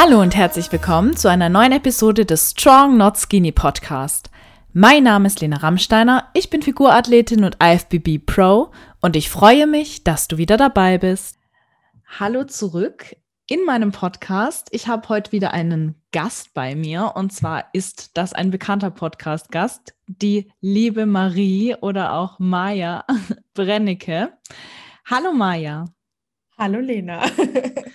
Hallo und herzlich willkommen zu einer neuen Episode des Strong Not Skinny Podcast. Mein Name ist Lena Rammsteiner, ich bin Figurathletin und IFBB Pro und ich freue mich, dass du wieder dabei bist. Hallo zurück in meinem Podcast. Ich habe heute wieder einen Gast bei mir und zwar ist das ein bekannter Podcast-Gast, die liebe Marie oder auch Maja Brennecke. Hallo Maja. Hallo Lena.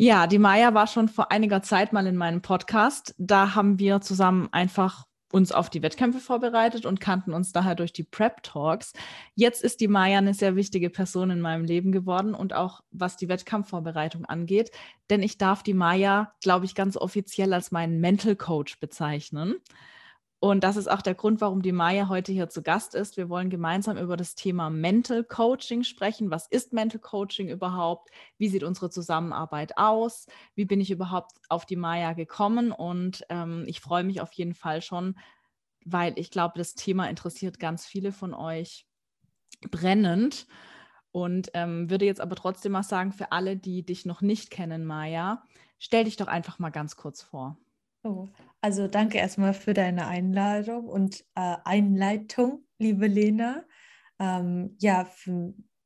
ja, die Maja war schon vor einiger Zeit mal in meinem Podcast. Da haben wir zusammen einfach uns auf die Wettkämpfe vorbereitet und kannten uns daher durch die Prep Talks. Jetzt ist die Maya eine sehr wichtige Person in meinem Leben geworden und auch was die Wettkampfvorbereitung angeht, denn ich darf die Maya, glaube ich, ganz offiziell als meinen Mental Coach bezeichnen. Und das ist auch der Grund, warum die Maya heute hier zu Gast ist. Wir wollen gemeinsam über das Thema Mental Coaching sprechen. Was ist Mental Coaching überhaupt? Wie sieht unsere Zusammenarbeit aus? Wie bin ich überhaupt auf die Maya gekommen? Und ähm, ich freue mich auf jeden Fall schon, weil ich glaube, das Thema interessiert ganz viele von euch brennend. Und ähm, würde jetzt aber trotzdem mal sagen, für alle, die dich noch nicht kennen, Maya, stell dich doch einfach mal ganz kurz vor. Oh, also danke erstmal für deine Einladung und äh, Einleitung, liebe Lena. Ähm, ja,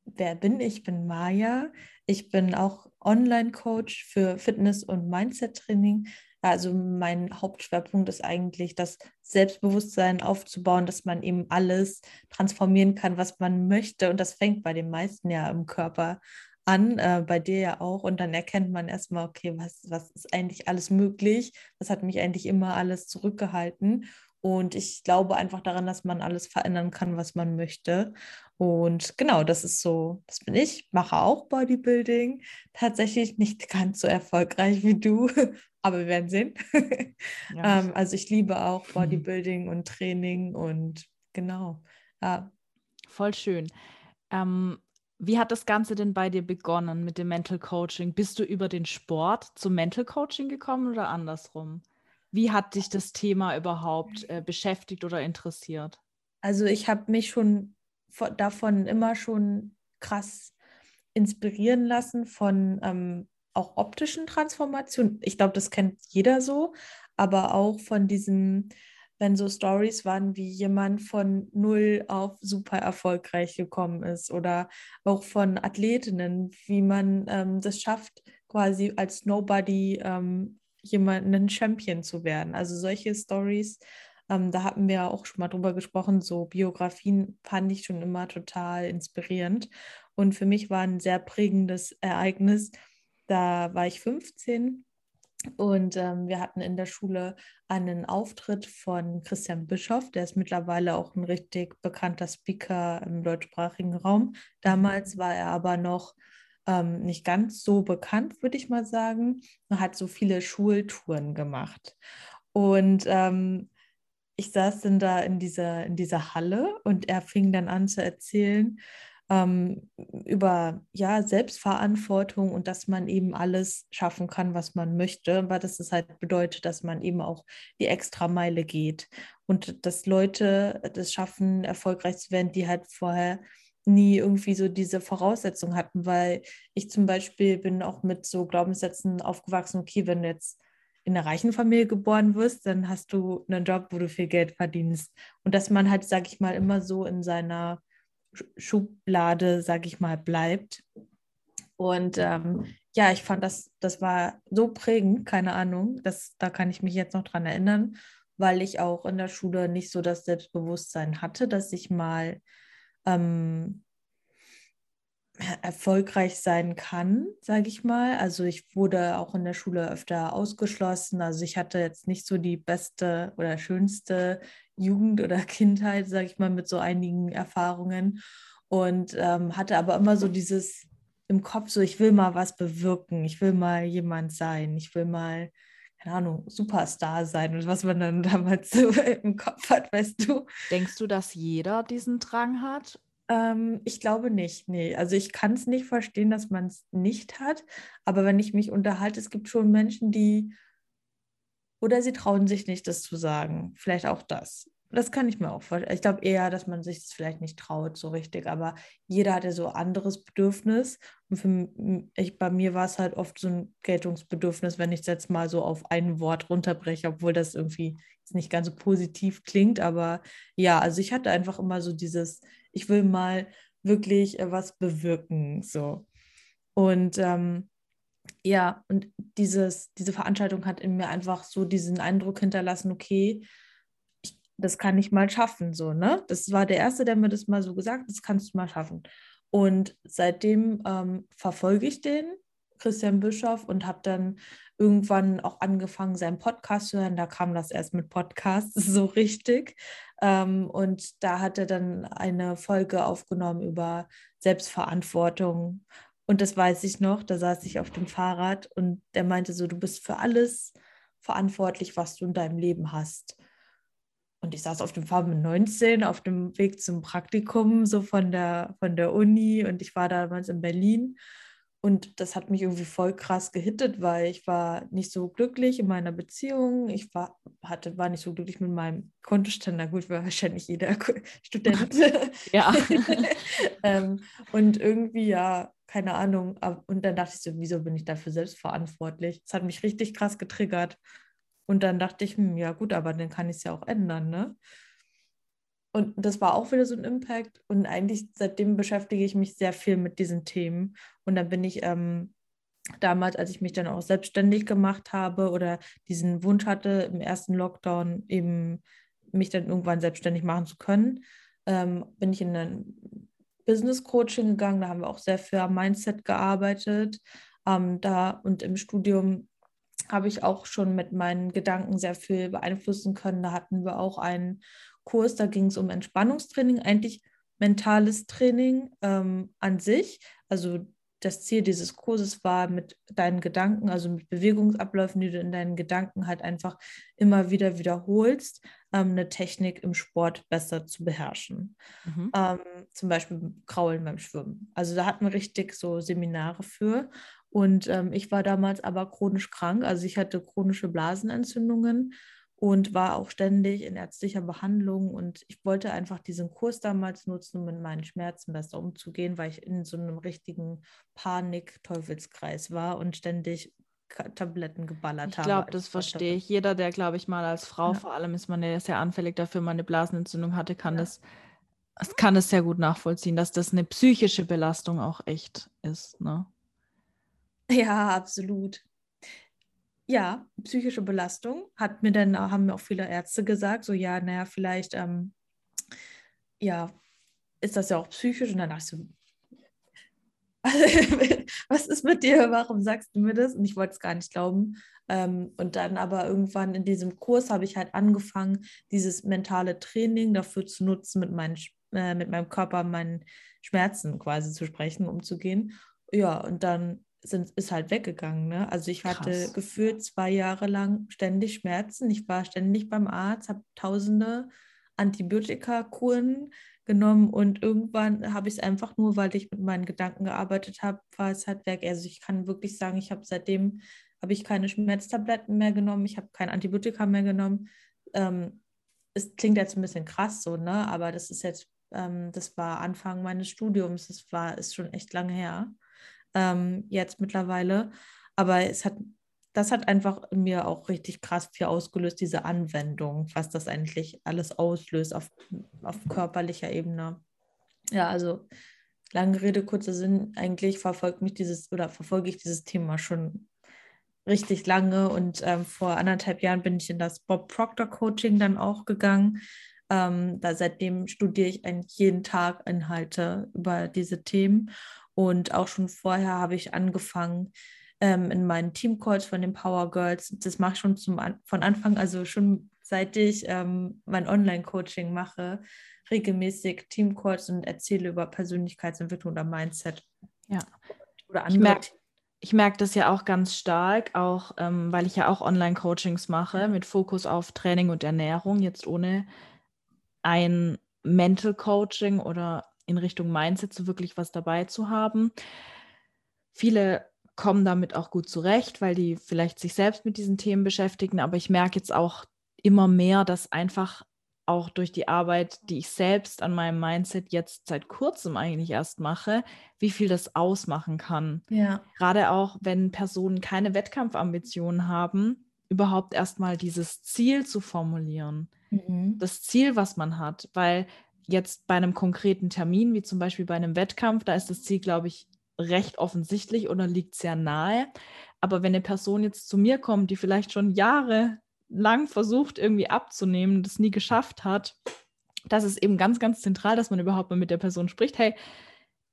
wer bin ich? Ich bin Maja. Ich bin auch Online-Coach für Fitness- und Mindset-Training. Also mein Hauptschwerpunkt ist eigentlich, das Selbstbewusstsein aufzubauen, dass man eben alles transformieren kann, was man möchte. Und das fängt bei den meisten ja im Körper an, äh, bei dir ja auch. Und dann erkennt man erstmal, okay, was, was ist eigentlich alles möglich? Was hat mich eigentlich immer alles zurückgehalten? Und ich glaube einfach daran, dass man alles verändern kann, was man möchte. Und genau, das ist so, das bin ich, mache auch Bodybuilding. Tatsächlich nicht ganz so erfolgreich wie du, aber wir werden sehen. Ja. ähm, also ich liebe auch Bodybuilding und Training und genau. Ja. Voll schön. Ähm, wie hat das Ganze denn bei dir begonnen mit dem Mental Coaching? Bist du über den Sport zum Mental Coaching gekommen oder andersrum? Wie hat dich das Thema überhaupt äh, beschäftigt oder interessiert? Also ich habe mich schon davon immer schon krass inspirieren lassen von ähm, auch optischen Transformationen. Ich glaube, das kennt jeder so, aber auch von diesem wenn so Stories waren, wie jemand von null auf super erfolgreich gekommen ist oder auch von Athletinnen, wie man ähm, das schafft, quasi als Nobody ähm, jemanden Champion zu werden. Also solche Stories, ähm, da hatten wir auch schon mal drüber gesprochen, so Biografien fand ich schon immer total inspirierend. Und für mich war ein sehr prägendes Ereignis, da war ich 15 und ähm, wir hatten in der Schule einen Auftritt von Christian Bischoff, der ist mittlerweile auch ein richtig bekannter Speaker im deutschsprachigen Raum. Damals mhm. war er aber noch ähm, nicht ganz so bekannt, würde ich mal sagen. Er hat so viele Schultouren gemacht. Und ähm, ich saß dann da in dieser, in dieser Halle und er fing dann an zu erzählen, ähm, über ja, Selbstverantwortung und dass man eben alles schaffen kann, was man möchte, weil das halt bedeutet, dass man eben auch die extra Meile geht und dass Leute das schaffen, erfolgreich zu werden, die halt vorher nie irgendwie so diese Voraussetzungen hatten, weil ich zum Beispiel bin auch mit so Glaubenssätzen aufgewachsen, okay, wenn du jetzt in einer reichen Familie geboren wirst, dann hast du einen Job, wo du viel Geld verdienst. Und dass man halt, sag ich mal, immer so in seiner Schublade, sag ich mal, bleibt. Und ähm, ja, ich fand das, das war so prägend, keine Ahnung, das, da kann ich mich jetzt noch dran erinnern, weil ich auch in der Schule nicht so das Selbstbewusstsein hatte, dass ich mal ähm, erfolgreich sein kann, sage ich mal. Also ich wurde auch in der Schule öfter ausgeschlossen. Also ich hatte jetzt nicht so die beste oder schönste Jugend oder Kindheit, sage ich mal, mit so einigen Erfahrungen. Und ähm, hatte aber immer so dieses im Kopf, so ich will mal was bewirken, ich will mal jemand sein, ich will mal, keine Ahnung, Superstar sein und was man dann damals so im Kopf hat, weißt du. Denkst du, dass jeder diesen Drang hat? Ähm, ich glaube nicht, nee. Also ich kann es nicht verstehen, dass man es nicht hat, aber wenn ich mich unterhalte, es gibt schon Menschen, die oder sie trauen sich nicht, das zu sagen. Vielleicht auch das. das kann ich mir auch vorstellen. Ich glaube eher, dass man sich das vielleicht nicht traut, so richtig, aber jeder hat ja so anderes Bedürfnis. Und für ich, bei mir war es halt oft so ein Geltungsbedürfnis, wenn ich es jetzt mal so auf ein Wort runterbreche, obwohl das irgendwie jetzt nicht ganz so positiv klingt. Aber ja, also ich hatte einfach immer so dieses, ich will mal wirklich äh, was bewirken. So. Und ähm, ja, und dieses, diese Veranstaltung hat in mir einfach so diesen Eindruck hinterlassen, okay, das kann ich mal schaffen, so, ne? Das war der Erste, der mir das mal so gesagt hat, das kannst du mal schaffen. Und seitdem ähm, verfolge ich den, Christian Bischoff, und habe dann irgendwann auch angefangen, seinen Podcast zu hören. Da kam das erst mit Podcasts so richtig. Ähm, und da hat er dann eine Folge aufgenommen über Selbstverantwortung. Und das weiß ich noch, da saß ich auf dem Fahrrad und der meinte so, du bist für alles verantwortlich, was du in deinem Leben hast. Und ich saß auf dem Fahrrad mit 19 auf dem Weg zum Praktikum, so von der, von der Uni. Und ich war damals in Berlin. Und das hat mich irgendwie voll krass gehittet, weil ich war nicht so glücklich in meiner Beziehung. Ich war, hatte, war nicht so glücklich mit meinem Kontostand. Na gut, war wahrscheinlich jeder Student. ja. ähm, und irgendwie, ja, keine Ahnung. Und dann dachte ich so, wieso bin ich dafür selbst verantwortlich? Das hat mich richtig krass getriggert. Und dann dachte ich, hm, ja gut, aber dann kann ich es ja auch ändern, ne? Und das war auch wieder so ein Impact. Und eigentlich seitdem beschäftige ich mich sehr viel mit diesen Themen. Und dann bin ich ähm, damals, als ich mich dann auch selbstständig gemacht habe oder diesen Wunsch hatte, im ersten Lockdown eben mich dann irgendwann selbstständig machen zu können, ähm, bin ich in ein Business Coaching gegangen. Da haben wir auch sehr viel am Mindset gearbeitet. Ähm, da und im Studium habe ich auch schon mit meinen Gedanken sehr viel beeinflussen können. Da hatten wir auch einen Kurs, da ging es um Entspannungstraining, eigentlich mentales Training ähm, an sich. Also das Ziel dieses Kurses war, mit deinen Gedanken, also mit Bewegungsabläufen, die du in deinen Gedanken halt einfach immer wieder wiederholst, ähm, eine Technik im Sport besser zu beherrschen. Mhm. Ähm, zum Beispiel Kraulen beim Schwimmen. Also da hatten wir richtig so Seminare für. Und ähm, ich war damals aber chronisch krank, also ich hatte chronische Blasenentzündungen und war auch ständig in ärztlicher Behandlung. Und ich wollte einfach diesen Kurs damals nutzen, um mit meinen Schmerzen besser umzugehen, weil ich in so einem richtigen Panik-Teufelskreis war und ständig Tabletten geballert ich habe. Ich glaube, das verstehe ich. Jeder, der, glaube ich, mal als Frau ja. vor allem ist man ja sehr anfällig dafür, man eine Blasenentzündung hatte, kann ja. das, das kann es sehr gut nachvollziehen, dass das eine psychische Belastung auch echt ist. Ne? Ja, absolut. Ja, psychische Belastung hat mir dann, haben mir auch viele Ärzte gesagt, so ja, naja, vielleicht, ähm, ja, ist das ja auch psychisch. Und dann dachte ich so, was ist mit dir? Warum sagst du mir das? Und ich wollte es gar nicht glauben. Ähm, und dann aber irgendwann in diesem Kurs habe ich halt angefangen, dieses mentale Training dafür zu nutzen, mit, meinen, äh, mit meinem Körper, meinen Schmerzen quasi zu sprechen, umzugehen. Ja, und dann sind, ist halt weggegangen. Ne? Also ich hatte Krass. gefühlt zwei Jahre lang ständig Schmerzen. Ich war ständig beim Arzt, habe tausende Antibiotika-Kuren genommen und irgendwann habe ich es einfach nur, weil ich mit meinen Gedanken gearbeitet habe, war es halt weg. Also ich kann wirklich sagen, ich habe seitdem habe ich keine Schmerztabletten mehr genommen, ich habe kein Antibiotika mehr genommen. Ähm, es klingt jetzt ein bisschen krass so, ne? Aber das ist jetzt, ähm, das war Anfang meines Studiums, das war, ist schon echt lange her ähm, jetzt mittlerweile. Aber es hat, das hat einfach in mir auch richtig krass viel ausgelöst, diese Anwendung, was das eigentlich alles auslöst auf, auf körperlicher Ebene. Ja, also lange Rede, kurzer Sinn, eigentlich verfolgt mich dieses oder verfolge ich dieses Thema schon richtig lange und ähm, vor anderthalb Jahren bin ich in das Bob Proctor Coaching dann auch gegangen. Ähm, da seitdem studiere ich eigentlich jeden Tag Inhalte über diese Themen und auch schon vorher habe ich angefangen ähm, in meinen Teamcalls von den Power Girls. Das mache ich schon zum An von Anfang, also schon seit ich ähm, mein Online-Coaching mache, regelmäßig Teamcalls und erzähle über Persönlichkeitsentwicklung oder Mindset. Ja. Oder andere. Ich merke ich merke das ja auch ganz stark, auch ähm, weil ich ja auch Online-Coachings mache mit Fokus auf Training und Ernährung, jetzt ohne ein Mental Coaching oder in Richtung Mindset so wirklich was dabei zu haben. Viele kommen damit auch gut zurecht, weil die vielleicht sich selbst mit diesen Themen beschäftigen, aber ich merke jetzt auch immer mehr, dass einfach auch durch die Arbeit, die ich selbst an meinem Mindset jetzt seit kurzem eigentlich erst mache, wie viel das ausmachen kann. Ja. Gerade auch, wenn Personen keine Wettkampfambitionen haben, überhaupt erstmal dieses Ziel zu formulieren. Mhm. Das Ziel, was man hat, weil jetzt bei einem konkreten Termin, wie zum Beispiel bei einem Wettkampf, da ist das Ziel, glaube ich, recht offensichtlich oder liegt sehr nahe. Aber wenn eine Person jetzt zu mir kommt, die vielleicht schon Jahre lang versucht, irgendwie abzunehmen, das nie geschafft hat, das ist eben ganz, ganz zentral, dass man überhaupt mal mit der Person spricht. Hey,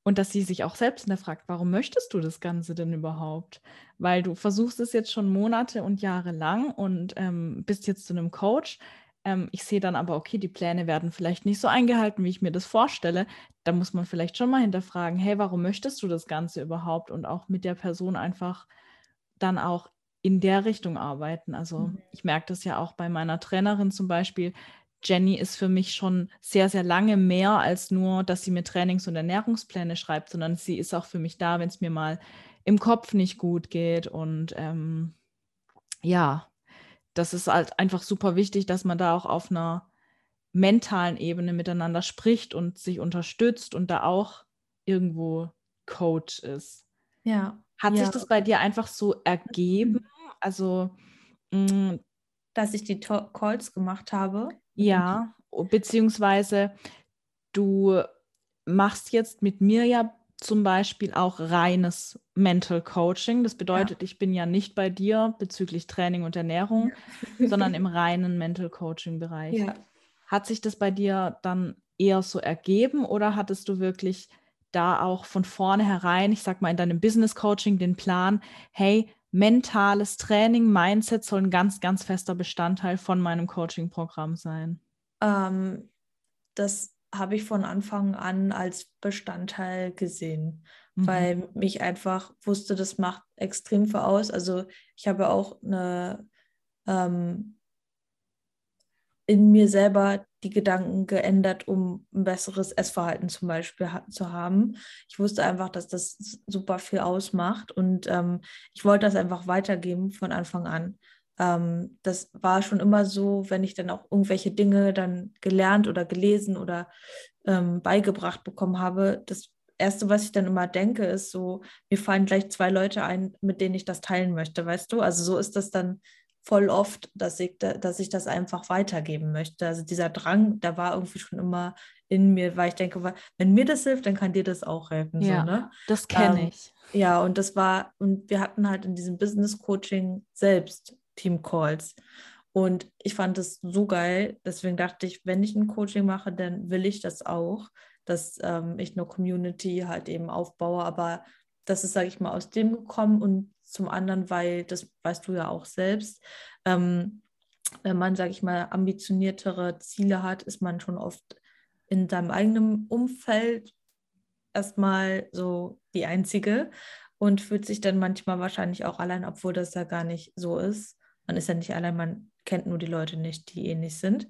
und dass sie sich auch selbst hinterfragt, warum möchtest du das Ganze denn überhaupt? Weil du versuchst es jetzt schon Monate und Jahre lang und ähm, bist jetzt zu einem Coach. Ähm, ich sehe dann aber, okay, die Pläne werden vielleicht nicht so eingehalten, wie ich mir das vorstelle. Da muss man vielleicht schon mal hinterfragen, hey, warum möchtest du das Ganze überhaupt? Und auch mit der Person einfach dann auch in der Richtung arbeiten. Also mhm. ich merke das ja auch bei meiner Trainerin zum Beispiel. Jenny ist für mich schon sehr, sehr lange mehr als nur, dass sie mir Trainings- und Ernährungspläne schreibt, sondern sie ist auch für mich da, wenn es mir mal im Kopf nicht gut geht. Und ähm, ja, das ist halt einfach super wichtig, dass man da auch auf einer mentalen Ebene miteinander spricht und sich unterstützt und da auch irgendwo Coach ist. Ja. Hat ja. sich das bei dir einfach so ergeben? Also, mh, mm, dass ich die to Calls gemacht habe. Ja, beziehungsweise du machst jetzt mit mir ja zum Beispiel auch reines Mental Coaching. Das bedeutet, ja. ich bin ja nicht bei dir bezüglich Training und Ernährung, ja. sondern im reinen Mental Coaching-Bereich. Ja. Hat sich das bei dir dann eher so ergeben oder hattest du wirklich da auch von vornherein, ich sag mal in deinem Business Coaching, den Plan, hey, mentales Training, Mindset soll ein ganz, ganz fester Bestandteil von meinem Coaching-Programm sein? Ähm, das habe ich von Anfang an als Bestandteil gesehen, mhm. weil mich einfach wusste, das macht extrem viel aus. Also ich habe auch eine ähm, in mir selber die Gedanken geändert, um ein besseres Essverhalten zum Beispiel zu haben. Ich wusste einfach, dass das super viel ausmacht und ähm, ich wollte das einfach weitergeben von Anfang an. Ähm, das war schon immer so, wenn ich dann auch irgendwelche Dinge dann gelernt oder gelesen oder ähm, beigebracht bekommen habe, das Erste, was ich dann immer denke, ist so, mir fallen gleich zwei Leute ein, mit denen ich das teilen möchte, weißt du? Also so ist das dann voll oft, dass ich, dass ich das einfach weitergeben möchte. Also dieser Drang, der war irgendwie schon immer in mir, weil ich denke, wenn mir das hilft, dann kann dir das auch helfen. Ja, so, ne? das kenne ähm, ich. Ja, und das war, und wir hatten halt in diesem Business Coaching selbst Team Calls. Und ich fand das so geil. Deswegen dachte ich, wenn ich ein Coaching mache, dann will ich das auch, dass ähm, ich eine Community halt eben aufbaue. Aber das ist, sage ich mal, aus dem gekommen und zum anderen, weil, das weißt du ja auch selbst, ähm, wenn man, sage ich mal, ambitioniertere Ziele hat, ist man schon oft in seinem eigenen Umfeld erstmal so die Einzige und fühlt sich dann manchmal wahrscheinlich auch allein, obwohl das ja gar nicht so ist. Man ist ja nicht allein, man kennt nur die Leute nicht, die ähnlich sind.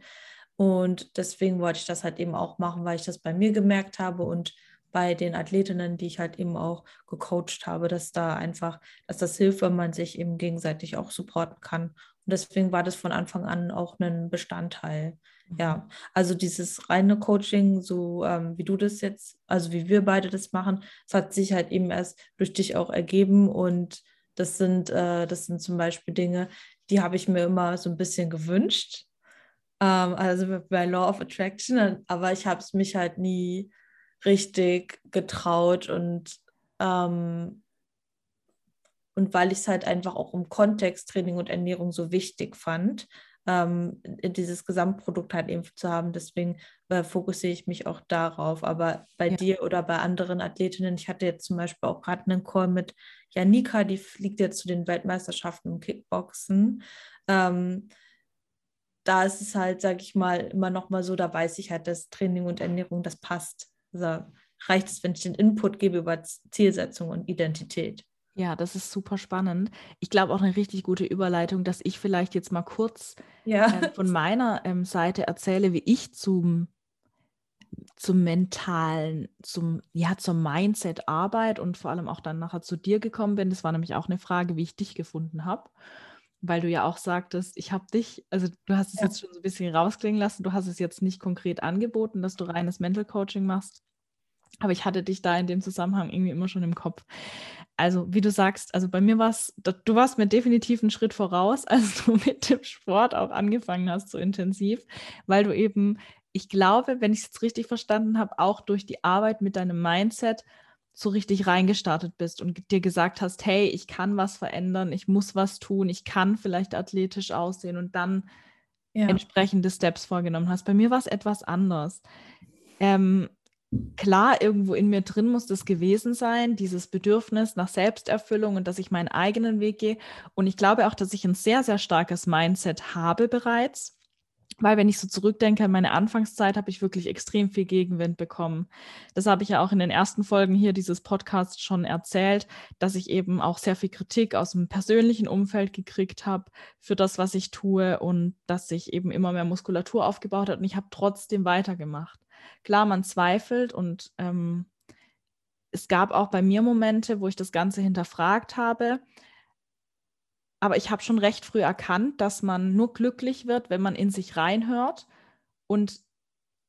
Und deswegen wollte ich das halt eben auch machen, weil ich das bei mir gemerkt habe und bei den Athletinnen, die ich halt eben auch gecoacht habe, dass da einfach, dass das hilft, wenn man sich eben gegenseitig auch supporten kann. Und deswegen war das von Anfang an auch ein Bestandteil. Mhm. Ja, also dieses reine Coaching, so ähm, wie du das jetzt, also wie wir beide das machen, das hat sich halt eben erst durch dich auch ergeben und das sind, äh, das sind zum Beispiel Dinge, die habe ich mir immer so ein bisschen gewünscht. Ähm, also bei Law of Attraction, aber ich habe es mich halt nie richtig getraut und, ähm, und weil ich es halt einfach auch im Kontext Training und Ernährung so wichtig fand, ähm, dieses Gesamtprodukt halt eben zu haben. Deswegen äh, fokussiere ich mich auch darauf. Aber bei ja. dir oder bei anderen Athletinnen, ich hatte jetzt zum Beispiel auch gerade einen Call mit Janika, die fliegt jetzt zu den Weltmeisterschaften im Kickboxen. Ähm, da ist es halt, sage ich mal, immer noch mal so, da weiß ich halt, dass Training und Ernährung, das passt. Also reicht es, wenn ich den Input gebe über Zielsetzung und Identität. Ja, das ist super spannend. Ich glaube auch eine richtig gute Überleitung, dass ich vielleicht jetzt mal kurz ja. äh, von meiner ähm, Seite erzähle, wie ich zum, zum mentalen, zum, ja, zur Mindset-Arbeit und vor allem auch dann nachher zu dir gekommen bin. Das war nämlich auch eine Frage, wie ich dich gefunden habe. weil du ja auch sagtest, ich habe dich, also du hast es ja. jetzt schon so ein bisschen rausklingen lassen, du hast es jetzt nicht konkret angeboten, dass du reines Mental Coaching machst, aber ich hatte dich da in dem Zusammenhang irgendwie immer schon im Kopf. Also, wie du sagst, also bei mir war es, du warst mir definitiv einen Schritt voraus, als du mit dem Sport auch angefangen hast, so intensiv, weil du eben, ich glaube, wenn ich es jetzt richtig verstanden habe, auch durch die Arbeit mit deinem Mindset so richtig reingestartet bist und dir gesagt hast, hey, ich kann was verändern, ich muss was tun, ich kann vielleicht athletisch aussehen und dann ja. entsprechende Steps vorgenommen hast. Bei mir war es etwas anders. Ähm, klar, irgendwo in mir drin muss das gewesen sein, dieses Bedürfnis nach Selbsterfüllung und dass ich meinen eigenen Weg gehe. Und ich glaube auch, dass ich ein sehr, sehr starkes Mindset habe bereits. Weil wenn ich so zurückdenke an meine Anfangszeit, habe ich wirklich extrem viel Gegenwind bekommen. Das habe ich ja auch in den ersten Folgen hier dieses Podcasts schon erzählt, dass ich eben auch sehr viel Kritik aus dem persönlichen Umfeld gekriegt habe für das, was ich tue und dass sich eben immer mehr Muskulatur aufgebaut hat und ich habe trotzdem weitergemacht. Klar, man zweifelt und ähm, es gab auch bei mir Momente, wo ich das Ganze hinterfragt habe. Aber ich habe schon recht früh erkannt, dass man nur glücklich wird, wenn man in sich reinhört und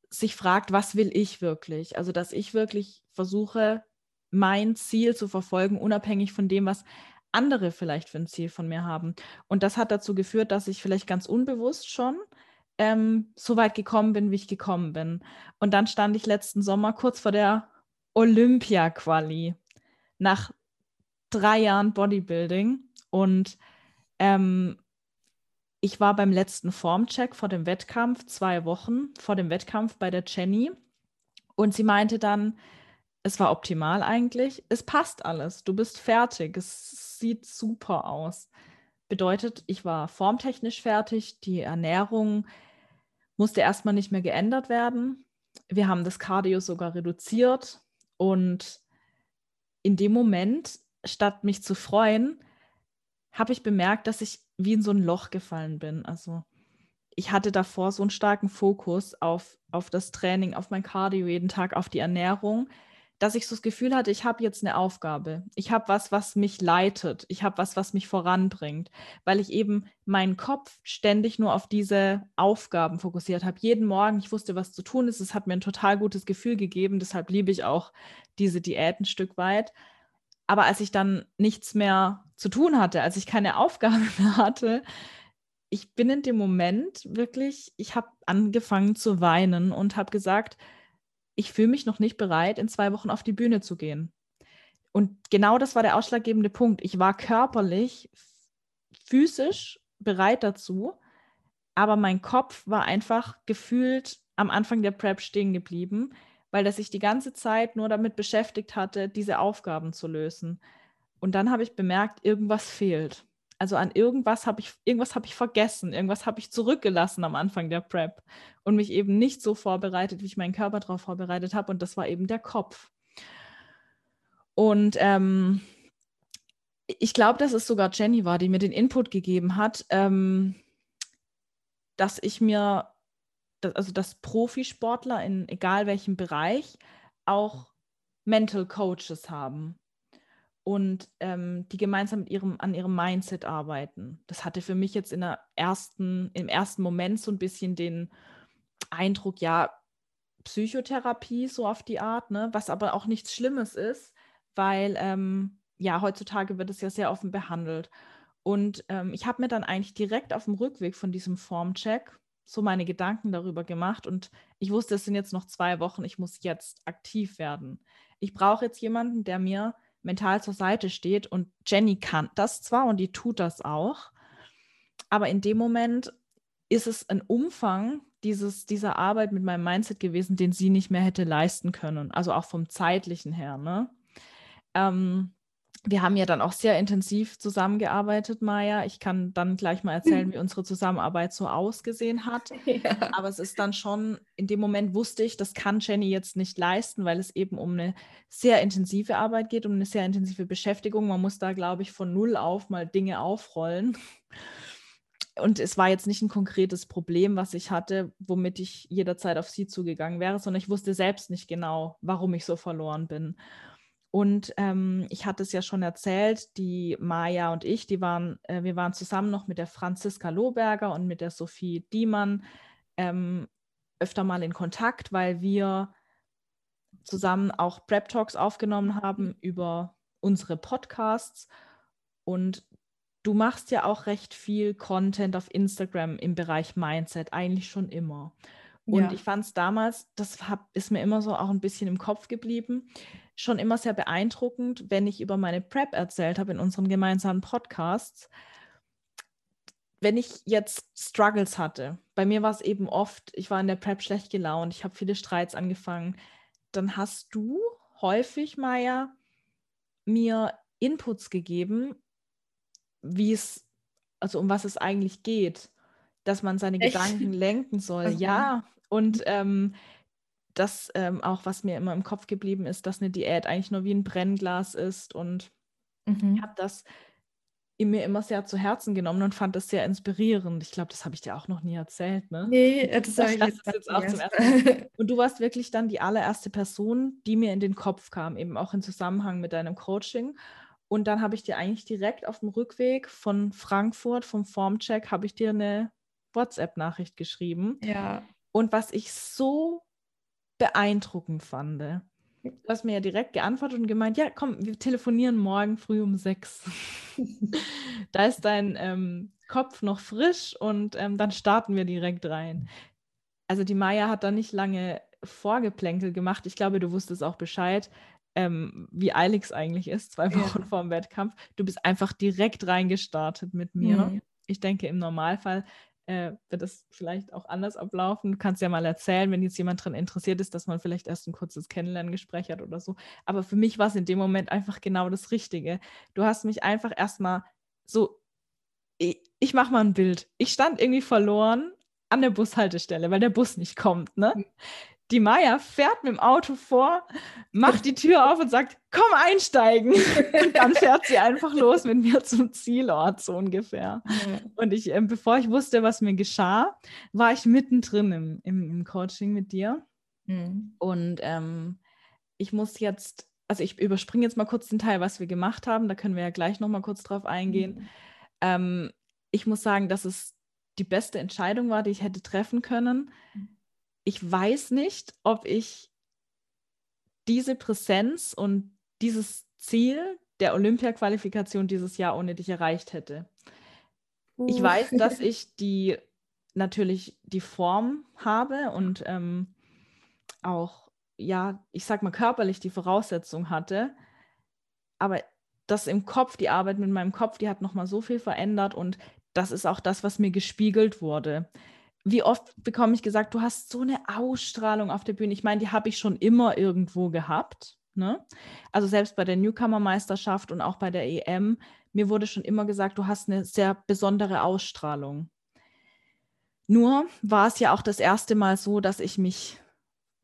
sich fragt, was will ich wirklich? Also, dass ich wirklich versuche, mein Ziel zu verfolgen, unabhängig von dem, was andere vielleicht für ein Ziel von mir haben. Und das hat dazu geführt, dass ich vielleicht ganz unbewusst schon ähm, so weit gekommen bin, wie ich gekommen bin. Und dann stand ich letzten Sommer kurz vor der Olympia-Quali nach drei Jahren Bodybuilding und ähm, ich war beim letzten Formcheck vor dem Wettkampf, zwei Wochen vor dem Wettkampf bei der Jenny. Und sie meinte dann, es war optimal eigentlich, es passt alles, du bist fertig, es sieht super aus. Bedeutet, ich war formtechnisch fertig, die Ernährung musste erstmal nicht mehr geändert werden. Wir haben das Cardio sogar reduziert und in dem Moment, statt mich zu freuen, habe ich bemerkt, dass ich wie in so ein Loch gefallen bin. Also ich hatte davor so einen starken Fokus auf, auf das Training, auf mein Cardio jeden Tag, auf die Ernährung, dass ich so das Gefühl hatte, ich habe jetzt eine Aufgabe. Ich habe was, was mich leitet. Ich habe was, was mich voranbringt, weil ich eben meinen Kopf ständig nur auf diese Aufgaben fokussiert habe. Jeden Morgen, ich wusste, was zu tun ist. Es hat mir ein total gutes Gefühl gegeben. Deshalb liebe ich auch diese Diät ein Stück weit. Aber als ich dann nichts mehr zu tun hatte, als ich keine Aufgabe mehr hatte, ich bin in dem Moment wirklich, ich habe angefangen zu weinen und habe gesagt, ich fühle mich noch nicht bereit, in zwei Wochen auf die Bühne zu gehen. Und genau das war der ausschlaggebende Punkt. Ich war körperlich, physisch bereit dazu, aber mein Kopf war einfach gefühlt am Anfang der Prep stehen geblieben, weil er sich die ganze Zeit nur damit beschäftigt hatte, diese Aufgaben zu lösen. Und dann habe ich bemerkt, irgendwas fehlt. Also an irgendwas habe ich, irgendwas habe ich vergessen, irgendwas habe ich zurückgelassen am Anfang der Prep und mich eben nicht so vorbereitet, wie ich meinen Körper darauf vorbereitet habe. Und das war eben der Kopf. Und ähm, ich glaube, dass es sogar Jenny war, die mir den Input gegeben hat, ähm, dass ich mir, also dass Profisportler in egal welchem Bereich auch Mental Coaches haben und ähm, die gemeinsam mit ihrem, an ihrem Mindset arbeiten. Das hatte für mich jetzt in der ersten, im ersten Moment so ein bisschen den Eindruck, ja, Psychotherapie, so auf die Art, ne? was aber auch nichts Schlimmes ist, weil ähm, ja, heutzutage wird es ja sehr offen behandelt. Und ähm, ich habe mir dann eigentlich direkt auf dem Rückweg von diesem Formcheck so meine Gedanken darüber gemacht und ich wusste, es sind jetzt noch zwei Wochen, ich muss jetzt aktiv werden. Ich brauche jetzt jemanden, der mir mental zur Seite steht. Und Jenny kann das zwar und die tut das auch, aber in dem Moment ist es ein Umfang dieses, dieser Arbeit mit meinem Mindset gewesen, den sie nicht mehr hätte leisten können. Also auch vom zeitlichen her. Ne? Ähm, wir haben ja dann auch sehr intensiv zusammengearbeitet, Maja. Ich kann dann gleich mal erzählen, wie unsere Zusammenarbeit so ausgesehen hat. Ja. Aber es ist dann schon, in dem Moment wusste ich, das kann Jenny jetzt nicht leisten, weil es eben um eine sehr intensive Arbeit geht, um eine sehr intensive Beschäftigung. Man muss da, glaube ich, von null auf mal Dinge aufrollen. Und es war jetzt nicht ein konkretes Problem, was ich hatte, womit ich jederzeit auf sie zugegangen wäre, sondern ich wusste selbst nicht genau, warum ich so verloren bin. Und ähm, ich hatte es ja schon erzählt, die Maja und ich, die waren, äh, wir waren zusammen noch mit der Franziska Lohberger und mit der Sophie Diemann ähm, öfter mal in Kontakt, weil wir zusammen auch Prep Talks aufgenommen haben über unsere Podcasts. Und du machst ja auch recht viel Content auf Instagram im Bereich Mindset, eigentlich schon immer. Und ja. ich fand es damals, das hab, ist mir immer so auch ein bisschen im Kopf geblieben, schon immer sehr beeindruckend, wenn ich über meine Prep erzählt habe in unseren gemeinsamen Podcasts. Wenn ich jetzt Struggles hatte, bei mir war es eben oft, ich war in der Prep schlecht gelaunt, ich habe viele Streits angefangen, dann hast du häufig, Maya, mir Inputs gegeben, wie es, also um was es eigentlich geht, dass man seine Echt? Gedanken lenken soll. Also, ja, und ähm, das ähm, auch, was mir immer im Kopf geblieben ist, dass eine Diät eigentlich nur wie ein Brennglas ist. Und mhm. ich habe das mir immer sehr zu Herzen genommen und fand das sehr inspirierend. Ich glaube, das habe ich dir auch noch nie erzählt, ne? Nee, das sage ich jetzt, jetzt auch zum ersten Mal. Und du warst wirklich dann die allererste Person, die mir in den Kopf kam, eben auch im Zusammenhang mit deinem Coaching. Und dann habe ich dir eigentlich direkt auf dem Rückweg von Frankfurt, vom Formcheck, habe ich dir eine WhatsApp-Nachricht geschrieben. Ja. Und was ich so beeindruckend fand, Du hast mir ja direkt geantwortet und gemeint, ja, komm, wir telefonieren morgen früh um sechs. da ist dein ähm, Kopf noch frisch und ähm, dann starten wir direkt rein. Also die Maya hat da nicht lange Vorgeplänkel gemacht. Ich glaube, du wusstest auch Bescheid, ähm, wie eilig es eigentlich ist, zwei Wochen ja. vor dem Wettkampf. Du bist einfach direkt reingestartet mit mir. Mhm. Ich denke, im Normalfall äh, wird es vielleicht auch anders ablaufen. Du kannst ja mal erzählen, wenn jetzt jemand daran interessiert ist, dass man vielleicht erst ein kurzes Kennenlerngespräch hat oder so. Aber für mich war es in dem Moment einfach genau das Richtige. Du hast mich einfach erstmal so, ich, ich mache mal ein Bild. Ich stand irgendwie verloren an der Bushaltestelle, weil der Bus nicht kommt. Ne? Die Maya fährt mit dem Auto vor, macht die Tür auf und sagt, komm einsteigen. Und dann fährt sie einfach los mit mir zum Zielort, so ungefähr. Mhm. Und ich, äh, bevor ich wusste, was mir geschah, war ich mittendrin im, im, im Coaching mit dir. Mhm. Und ähm, ich muss jetzt, also ich überspringe jetzt mal kurz den Teil, was wir gemacht haben, da können wir ja gleich nochmal kurz drauf eingehen. Mhm. Ähm, ich muss sagen, dass es die beste Entscheidung war, die ich hätte treffen können mhm ich weiß nicht, ob ich diese Präsenz und dieses Ziel der Olympia-Qualifikation dieses Jahr ohne dich erreicht hätte. Ich weiß, dass ich die natürlich die Form habe und ähm, auch, ja, ich sag mal körperlich die Voraussetzung hatte, aber das im Kopf, die Arbeit mit meinem Kopf, die hat nochmal so viel verändert und das ist auch das, was mir gespiegelt wurde wie oft bekomme ich gesagt, du hast so eine Ausstrahlung auf der Bühne. Ich meine, die habe ich schon immer irgendwo gehabt. Ne? Also selbst bei der Newcomer-Meisterschaft und auch bei der EM, mir wurde schon immer gesagt, du hast eine sehr besondere Ausstrahlung. Nur war es ja auch das erste Mal so, dass ich mich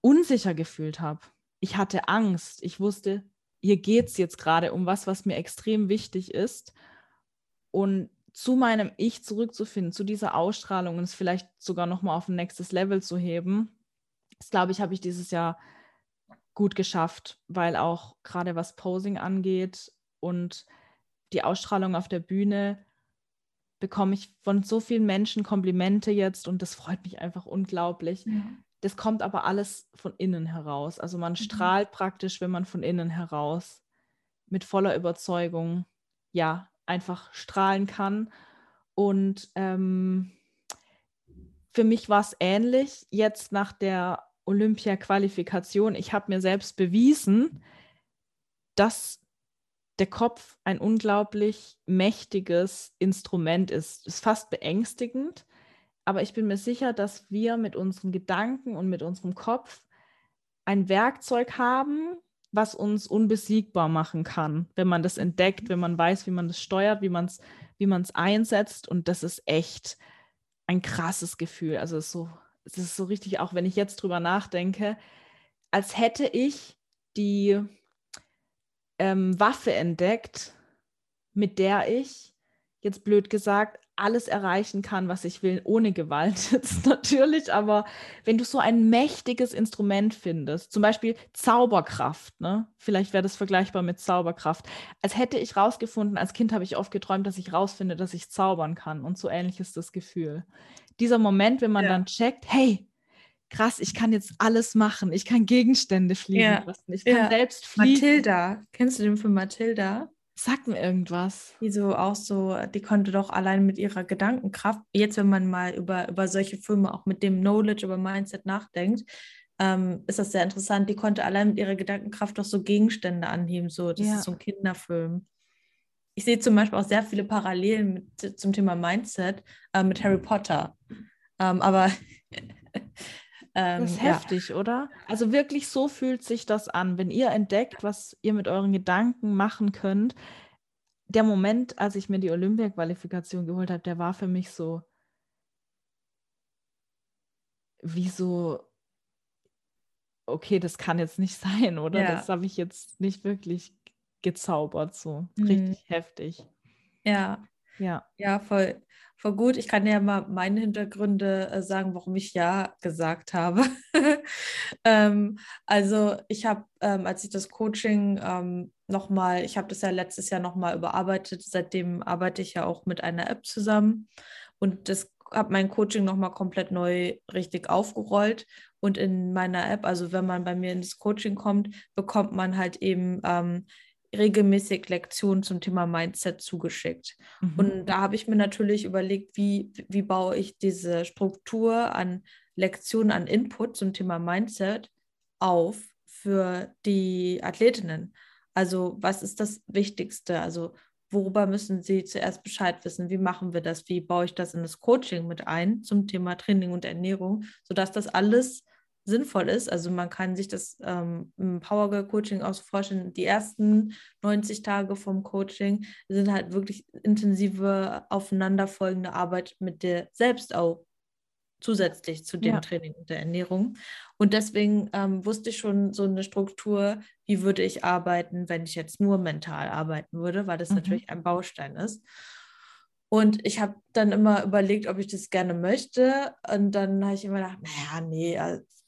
unsicher gefühlt habe. Ich hatte Angst. Ich wusste, hier geht es jetzt gerade um was, was mir extrem wichtig ist. Und zu meinem Ich zurückzufinden, zu dieser Ausstrahlung und es vielleicht sogar nochmal auf ein nächstes Level zu heben, das glaube ich, habe ich dieses Jahr gut geschafft, weil auch gerade was Posing angeht und die Ausstrahlung auf der Bühne bekomme ich von so vielen Menschen Komplimente jetzt und das freut mich einfach unglaublich. Ja. Das kommt aber alles von innen heraus. Also man mhm. strahlt praktisch, wenn man von innen heraus mit voller Überzeugung ja einfach strahlen kann. Und ähm, für mich war es ähnlich jetzt nach der Olympia-Qualifikation. Ich habe mir selbst bewiesen, dass der Kopf ein unglaublich mächtiges Instrument ist. Ist fast beängstigend, aber ich bin mir sicher, dass wir mit unseren Gedanken und mit unserem Kopf ein Werkzeug haben, was uns unbesiegbar machen kann, wenn man das entdeckt, wenn man weiß, wie man das steuert, wie man es wie einsetzt. Und das ist echt ein krasses Gefühl. Also es ist, so, es ist so richtig, auch wenn ich jetzt drüber nachdenke, als hätte ich die ähm, Waffe entdeckt, mit der ich, jetzt blöd gesagt, alles erreichen kann, was ich will, ohne Gewalt jetzt natürlich, aber wenn du so ein mächtiges Instrument findest, zum Beispiel Zauberkraft, ne? vielleicht wäre das vergleichbar mit Zauberkraft, als hätte ich rausgefunden, als Kind habe ich oft geträumt, dass ich rausfinde, dass ich zaubern kann und so ähnlich ist das Gefühl. Dieser Moment, wenn man ja. dann checkt, hey, krass, ich kann jetzt alles machen, ich kann Gegenstände fliegen ja. lassen, ich kann ja. selbst fliegen. Mathilda, kennst du den Film Mathilda? Sag mir irgendwas. Die so auch so, die konnte doch allein mit ihrer Gedankenkraft, jetzt wenn man mal über, über solche Filme auch mit dem Knowledge über Mindset nachdenkt, ähm, ist das sehr interessant. Die konnte allein mit ihrer Gedankenkraft doch so Gegenstände anheben. So, das ja. ist so ein Kinderfilm. Ich sehe zum Beispiel auch sehr viele Parallelen mit, zum Thema Mindset äh, mit Harry Potter. Ähm, aber Ähm, das ist ja. heftig, oder? Also wirklich so fühlt sich das an, wenn ihr entdeckt, was ihr mit euren Gedanken machen könnt. Der Moment, als ich mir die Olympia-Qualifikation geholt habe, der war für mich so wie so, okay, das kann jetzt nicht sein, oder? Ja. Das habe ich jetzt nicht wirklich gezaubert, so mhm. richtig heftig. Ja. Ja. Ja, voll voll gut. Ich kann ja mal meine Hintergründe äh, sagen, warum ich ja gesagt habe. ähm, also ich habe, ähm, als ich das Coaching ähm, nochmal, ich habe das ja letztes Jahr nochmal überarbeitet, seitdem arbeite ich ja auch mit einer App zusammen und das habe mein Coaching nochmal komplett neu richtig aufgerollt. Und in meiner App, also wenn man bei mir ins Coaching kommt, bekommt man halt eben ähm, regelmäßig Lektionen zum Thema Mindset zugeschickt. Mhm. Und da habe ich mir natürlich überlegt, wie, wie baue ich diese Struktur an Lektionen, an Input zum Thema Mindset auf für die Athletinnen. Also was ist das Wichtigste? Also worüber müssen sie zuerst Bescheid wissen? Wie machen wir das? Wie baue ich das in das Coaching mit ein zum Thema Training und Ernährung, sodass das alles sinnvoll ist. Also man kann sich das ähm, im Power Girl Coaching auch so vorstellen. Die ersten 90 Tage vom Coaching sind halt wirklich intensive, aufeinanderfolgende Arbeit mit dir selbst auch zusätzlich zu dem ja. Training und der Ernährung. Und deswegen ähm, wusste ich schon so eine Struktur, wie würde ich arbeiten, wenn ich jetzt nur mental arbeiten würde, weil das mhm. natürlich ein Baustein ist. Und ich habe dann immer überlegt, ob ich das gerne möchte. Und dann habe ich immer gedacht, naja, nee,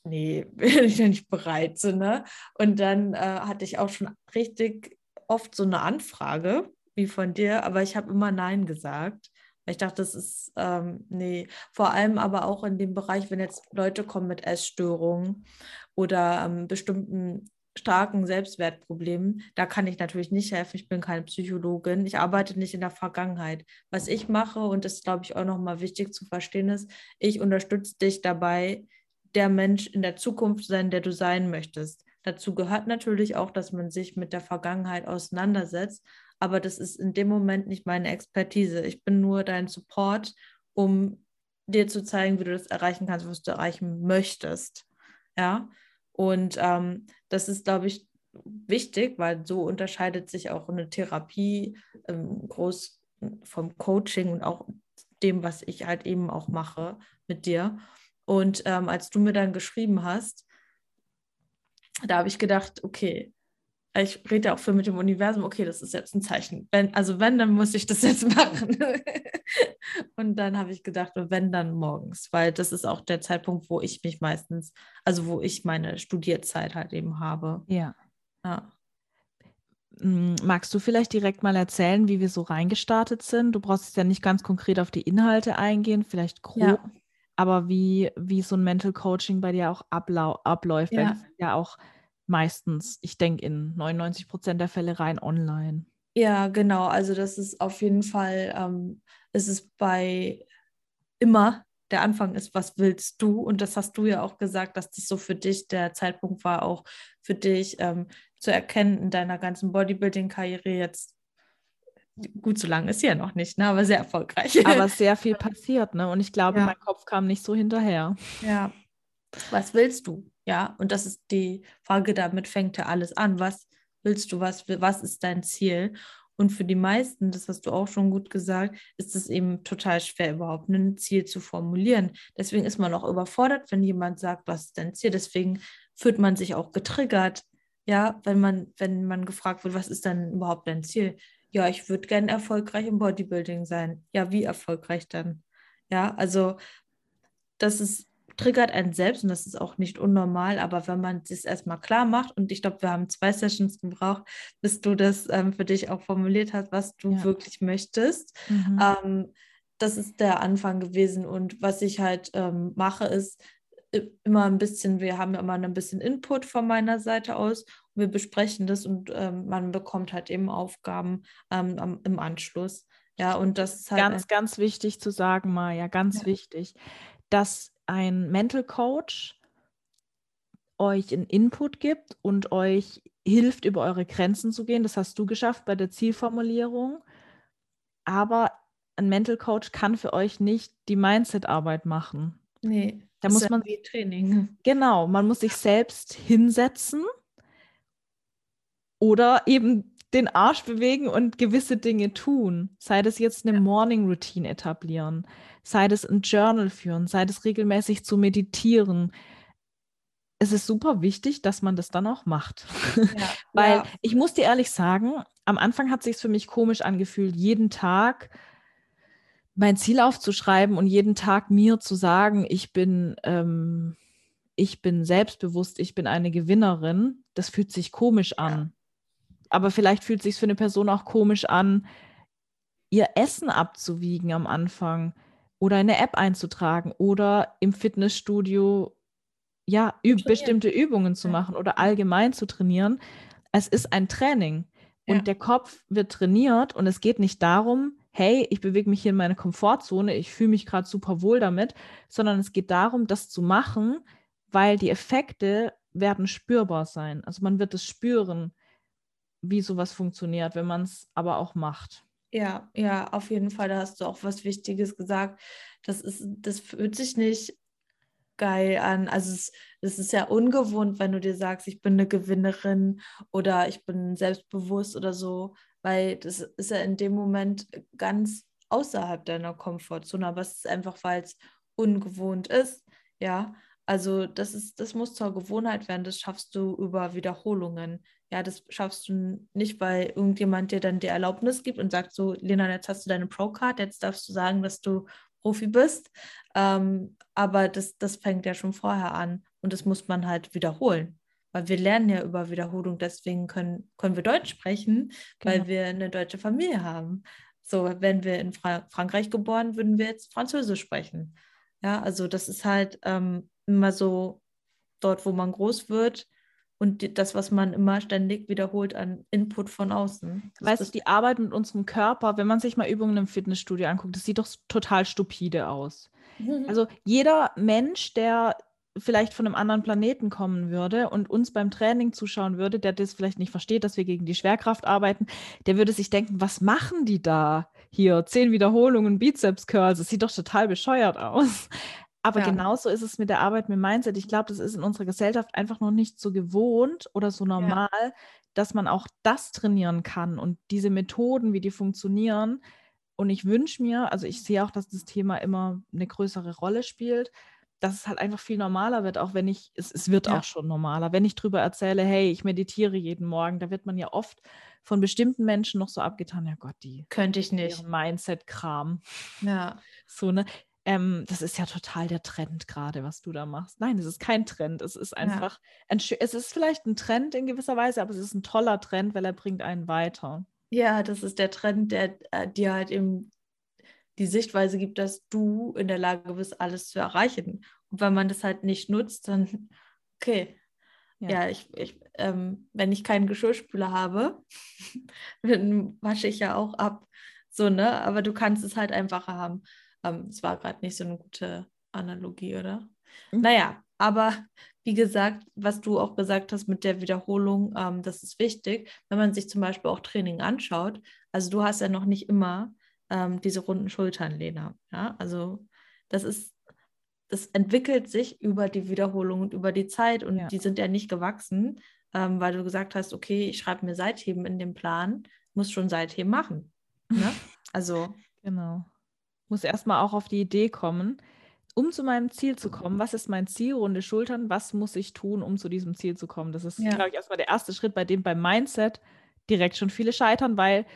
nee, bin ich nicht bereit. So, ne? Und dann äh, hatte ich auch schon richtig oft so eine Anfrage wie von dir, aber ich habe immer Nein gesagt. Ich dachte, das ist, ähm, nee, vor allem aber auch in dem Bereich, wenn jetzt Leute kommen mit Essstörungen oder ähm, bestimmten starken Selbstwertproblemen, da kann ich natürlich nicht helfen. Ich bin keine Psychologin. Ich arbeite nicht in der Vergangenheit. Was ich mache, und das glaube ich, auch nochmal wichtig zu verstehen, ist, ich unterstütze dich dabei, der Mensch in der Zukunft sein, der du sein möchtest. Dazu gehört natürlich auch, dass man sich mit der Vergangenheit auseinandersetzt, aber das ist in dem Moment nicht meine Expertise. Ich bin nur dein Support, um dir zu zeigen, wie du das erreichen kannst, was du erreichen möchtest. Ja, und ähm, das ist, glaube ich, wichtig, weil so unterscheidet sich auch eine Therapie ähm, groß vom Coaching und auch dem, was ich halt eben auch mache mit dir. Und ähm, als du mir dann geschrieben hast, da habe ich gedacht, okay, ich rede auch für mit dem Universum, okay, das ist jetzt ein Zeichen. Wenn, also wenn, dann muss ich das jetzt machen. und dann habe ich gedacht, wenn, dann morgens, weil das ist auch der Zeitpunkt, wo ich mich meistens, also wo ich meine Studierzeit halt eben habe. Ja. ja. Hm, magst du vielleicht direkt mal erzählen, wie wir so reingestartet sind? Du brauchst ja nicht ganz konkret auf die Inhalte eingehen, vielleicht grob. Ja aber wie, wie so ein Mental Coaching bei dir auch abläuft, ja. ja auch meistens, ich denke, in 99 Prozent der Fälle rein online. Ja, genau. Also das ist auf jeden Fall, ähm, ist es bei immer der Anfang ist, was willst du? Und das hast du ja auch gesagt, dass das so für dich der Zeitpunkt war, auch für dich ähm, zu erkennen in deiner ganzen Bodybuilding-Karriere jetzt, gut, so lange ist sie ja noch nicht, ne? aber sehr erfolgreich. Aber sehr viel passiert, ne? Und ich glaube, ja. mein Kopf kam nicht so hinterher. Ja. Was willst du? Ja, und das ist die Frage, damit fängt ja alles an. Was willst du? Was, was ist dein Ziel? Und für die meisten, das hast du auch schon gut gesagt, ist es eben total schwer, überhaupt ein Ziel zu formulieren. Deswegen ist man auch überfordert, wenn jemand sagt, was ist dein Ziel. Deswegen fühlt man sich auch getriggert, ja, wenn man, wenn man gefragt wird, was ist dann überhaupt dein Ziel? Ja, ich würde gern erfolgreich im Bodybuilding sein. Ja, wie erfolgreich dann? Ja, also das ist, triggert einen selbst und das ist auch nicht unnormal, aber wenn man das erstmal klar macht und ich glaube, wir haben zwei Sessions gebraucht, bis du das ähm, für dich auch formuliert hast, was du ja. wirklich möchtest. Mhm. Ähm, das ist der Anfang gewesen und was ich halt ähm, mache, ist, immer ein bisschen, wir haben immer ein bisschen Input von meiner Seite aus. Wir besprechen das und ähm, man bekommt halt eben Aufgaben ähm, im Anschluss. Ja, und das ist halt. Ganz, ganz wichtig zu sagen, Maja, ganz ja. wichtig, dass ein Mental Coach euch einen Input gibt und euch hilft, über eure Grenzen zu gehen. Das hast du geschafft bei der Zielformulierung. Aber ein Mental Coach kann für euch nicht die Mindset-Arbeit machen. Nee. Da muss man wie Training. Genau, man muss sich selbst hinsetzen oder eben den Arsch bewegen und gewisse Dinge tun. Sei das jetzt eine ja. Morning Routine etablieren, sei das ein Journal führen, sei das regelmäßig zu meditieren. Es ist super wichtig, dass man das dann auch macht. Ja. Weil ja. ich muss dir ehrlich sagen, am Anfang hat sich für mich komisch angefühlt, jeden Tag mein Ziel aufzuschreiben und jeden Tag mir zu sagen, ich bin, ähm, ich bin selbstbewusst, ich bin eine Gewinnerin, das fühlt sich komisch an. Aber vielleicht fühlt sich für eine Person auch komisch an, ihr Essen abzuwiegen am Anfang oder eine App einzutragen oder im Fitnessstudio ja üb bestimmte Übungen zu machen oder allgemein zu trainieren. Es ist ein Training und ja. der Kopf wird trainiert und es geht nicht darum, hey, ich bewege mich hier in meiner Komfortzone, ich fühle mich gerade super wohl damit, sondern es geht darum, das zu machen, weil die Effekte werden spürbar sein. Also man wird es spüren, wie sowas funktioniert, wenn man es aber auch macht. Ja, ja, auf jeden Fall, da hast du auch was Wichtiges gesagt. Das ist, das fühlt sich nicht geil an. Also es, es ist ja ungewohnt, wenn du dir sagst, ich bin eine Gewinnerin oder ich bin selbstbewusst oder so weil das ist ja in dem Moment ganz außerhalb deiner Komfortzone, aber es ist einfach, weil es ungewohnt ist, ja. Also das ist, das muss zur Gewohnheit werden, das schaffst du über Wiederholungen. Ja, das schaffst du nicht, weil irgendjemand dir dann die Erlaubnis gibt und sagt so, Lena, jetzt hast du deine Pro-Card, jetzt darfst du sagen, dass du Profi bist. Ähm, aber das, das fängt ja schon vorher an und das muss man halt wiederholen weil wir lernen ja über Wiederholung, deswegen können, können wir Deutsch sprechen, genau. weil wir eine deutsche Familie haben. So, wenn wir in Fra Frankreich geboren, würden wir jetzt Französisch sprechen. Ja, also das ist halt ähm, immer so dort, wo man groß wird und die, das, was man immer ständig wiederholt an Input von außen. Das weißt du, die Arbeit mit unserem Körper, wenn man sich mal Übungen im Fitnessstudio anguckt, das sieht doch total stupide aus. Also jeder Mensch, der vielleicht von einem anderen Planeten kommen würde und uns beim Training zuschauen würde, der das vielleicht nicht versteht, dass wir gegen die Schwerkraft arbeiten, der würde sich denken, was machen die da hier? Zehn Wiederholungen, Bizeps-Curls, das sieht doch total bescheuert aus. Aber ja. genauso ist es mit der Arbeit mit Mindset. Ich glaube, das ist in unserer Gesellschaft einfach noch nicht so gewohnt oder so normal, ja. dass man auch das trainieren kann und diese Methoden, wie die funktionieren. Und ich wünsche mir, also ich sehe auch, dass das Thema immer eine größere Rolle spielt, dass es halt einfach viel normaler wird, auch wenn ich, es, es wird ja. auch schon normaler. Wenn ich drüber erzähle, hey, ich meditiere jeden Morgen, da wird man ja oft von bestimmten Menschen noch so abgetan, ja Gott, die könnte ich nicht. Mindset-Kram. Ja. So, ne? Ähm, das ist ja total der Trend gerade, was du da machst. Nein, es ist kein Trend. Es ist einfach, ja. ein, es ist vielleicht ein Trend in gewisser Weise, aber es ist ein toller Trend, weil er bringt einen weiter. Ja, das ist der Trend, der äh, dir halt eben die Sichtweise gibt, dass du in der Lage bist, alles zu erreichen. Und wenn man das halt nicht nutzt, dann, okay. Ja, ja ich, ich ähm, wenn ich keinen Geschirrspüler habe, dann wasche ich ja auch ab. So, ne? Aber du kannst es halt einfacher haben. Ähm, es war gerade nicht so eine gute Analogie, oder? Mhm. Naja, aber wie gesagt, was du auch gesagt hast mit der Wiederholung, ähm, das ist wichtig, wenn man sich zum Beispiel auch Training anschaut. Also du hast ja noch nicht immer ähm, diese runden Schultern, Lena. Ja, also das ist, das entwickelt sich über die Wiederholung und über die Zeit und ja. die sind ja nicht gewachsen, ähm, weil du gesagt hast, okay, ich schreibe mir Seitheben in den Plan, muss schon Seitheben machen. Ne? Also. genau. Muss erstmal auch auf die Idee kommen, um zu meinem Ziel zu kommen. Was ist mein Ziel? Runde Schultern. Was muss ich tun, um zu diesem Ziel zu kommen? Das ist, ja. glaube ich, erstmal der erste Schritt, bei dem beim Mindset direkt schon viele scheitern, weil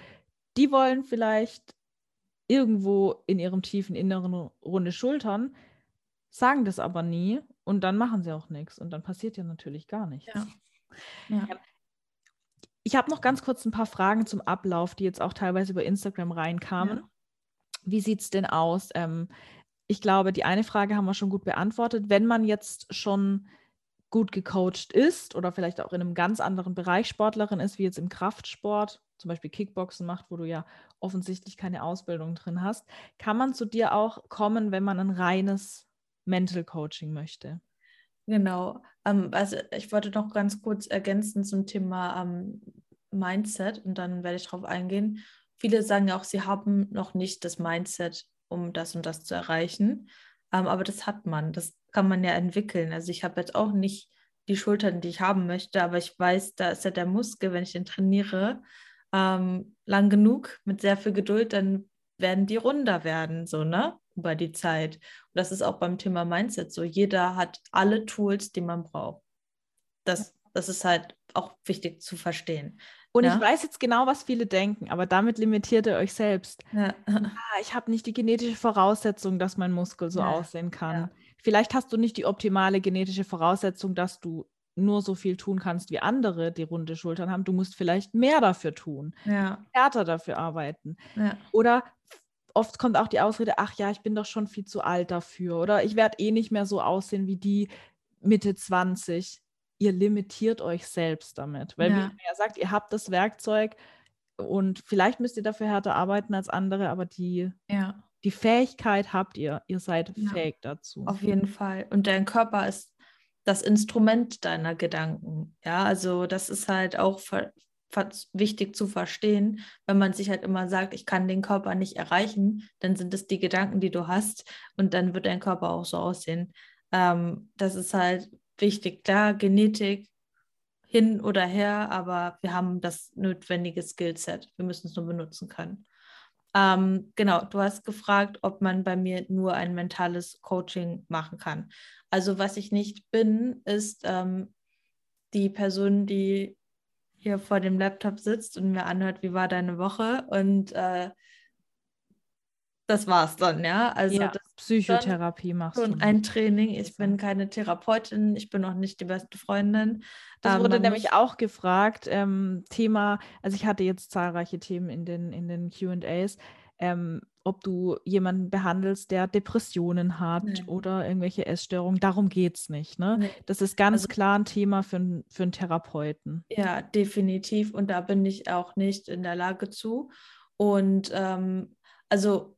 die wollen vielleicht irgendwo in ihrem tiefen Inneren runde Schultern, sagen das aber nie und dann machen sie auch nichts und dann passiert ja natürlich gar nichts. Ja. Ja. Ich habe noch ganz kurz ein paar Fragen zum Ablauf, die jetzt auch teilweise über Instagram reinkamen. Ja. Wie sieht es denn aus? Ähm, ich glaube, die eine Frage haben wir schon gut beantwortet. Wenn man jetzt schon gut gecoacht ist oder vielleicht auch in einem ganz anderen Bereich Sportlerin ist, wie jetzt im Kraftsport, zum Beispiel Kickboxen macht, wo du ja offensichtlich keine Ausbildung drin hast, kann man zu dir auch kommen, wenn man ein reines Mental Coaching möchte. Genau. Ähm, also ich wollte noch ganz kurz ergänzen zum Thema ähm, Mindset und dann werde ich darauf eingehen. Viele sagen ja auch, sie haben noch nicht das Mindset, um das und das zu erreichen. Ähm, aber das hat man, das kann man ja entwickeln. Also ich habe jetzt auch nicht die Schultern, die ich haben möchte, aber ich weiß, da ist ja der Muskel, wenn ich den trainiere, ähm, lang genug, mit sehr viel Geduld, dann werden die runder werden, so, ne? Über die Zeit. Und das ist auch beim Thema Mindset so. Jeder hat alle Tools, die man braucht. Das, das ist halt auch wichtig zu verstehen. Und ja? ich weiß jetzt genau, was viele denken, aber damit limitiert ihr euch selbst. Ja. Ah, ich habe nicht die genetische Voraussetzung, dass mein Muskel so ja. aussehen kann. Vielleicht hast du nicht die optimale genetische Voraussetzung, dass du nur so viel tun kannst wie andere, die runde Schultern haben. Du musst vielleicht mehr dafür tun, ja. härter dafür arbeiten. Ja. Oder oft kommt auch die Ausrede, ach ja, ich bin doch schon viel zu alt dafür. Oder ich werde eh nicht mehr so aussehen wie die Mitte 20. Ihr limitiert euch selbst damit. Weil, ja. wie ja sagt, ihr habt das Werkzeug und vielleicht müsst ihr dafür härter arbeiten als andere, aber die, ja. die Fähigkeit habt ihr. Ihr seid ja. fähig dazu. Auf jeden Fall. Und dein Körper ist das Instrument deiner Gedanken. Ja, also das ist halt auch wichtig zu verstehen, wenn man sich halt immer sagt, ich kann den Körper nicht erreichen, dann sind es die Gedanken, die du hast und dann wird dein Körper auch so aussehen. Ähm, das ist halt wichtig. Klar, Genetik hin oder her, aber wir haben das notwendige Skillset. Wir müssen es nur benutzen können. Ähm, genau, du hast gefragt, ob man bei mir nur ein mentales Coaching machen kann. Also was ich nicht bin, ist ähm, die Person, die hier vor dem Laptop sitzt und mir anhört, wie war deine Woche und äh, das war's dann, ja. Also ja, Psychotherapie machst du. Und ein Training. Ich bin keine Therapeutin, ich bin auch nicht die beste Freundin. Das ähm, wurde nämlich auch gefragt. Ähm, Thema, also ich hatte jetzt zahlreiche Themen in den, in den QAs ähm, ob du jemanden behandelst, der Depressionen hat nee. oder irgendwelche Essstörungen. Darum geht es nicht. Ne? Nee. Das ist ganz also, klar ein Thema für, für einen Therapeuten. Ja, definitiv. Und da bin ich auch nicht in der Lage zu. Und ähm, also,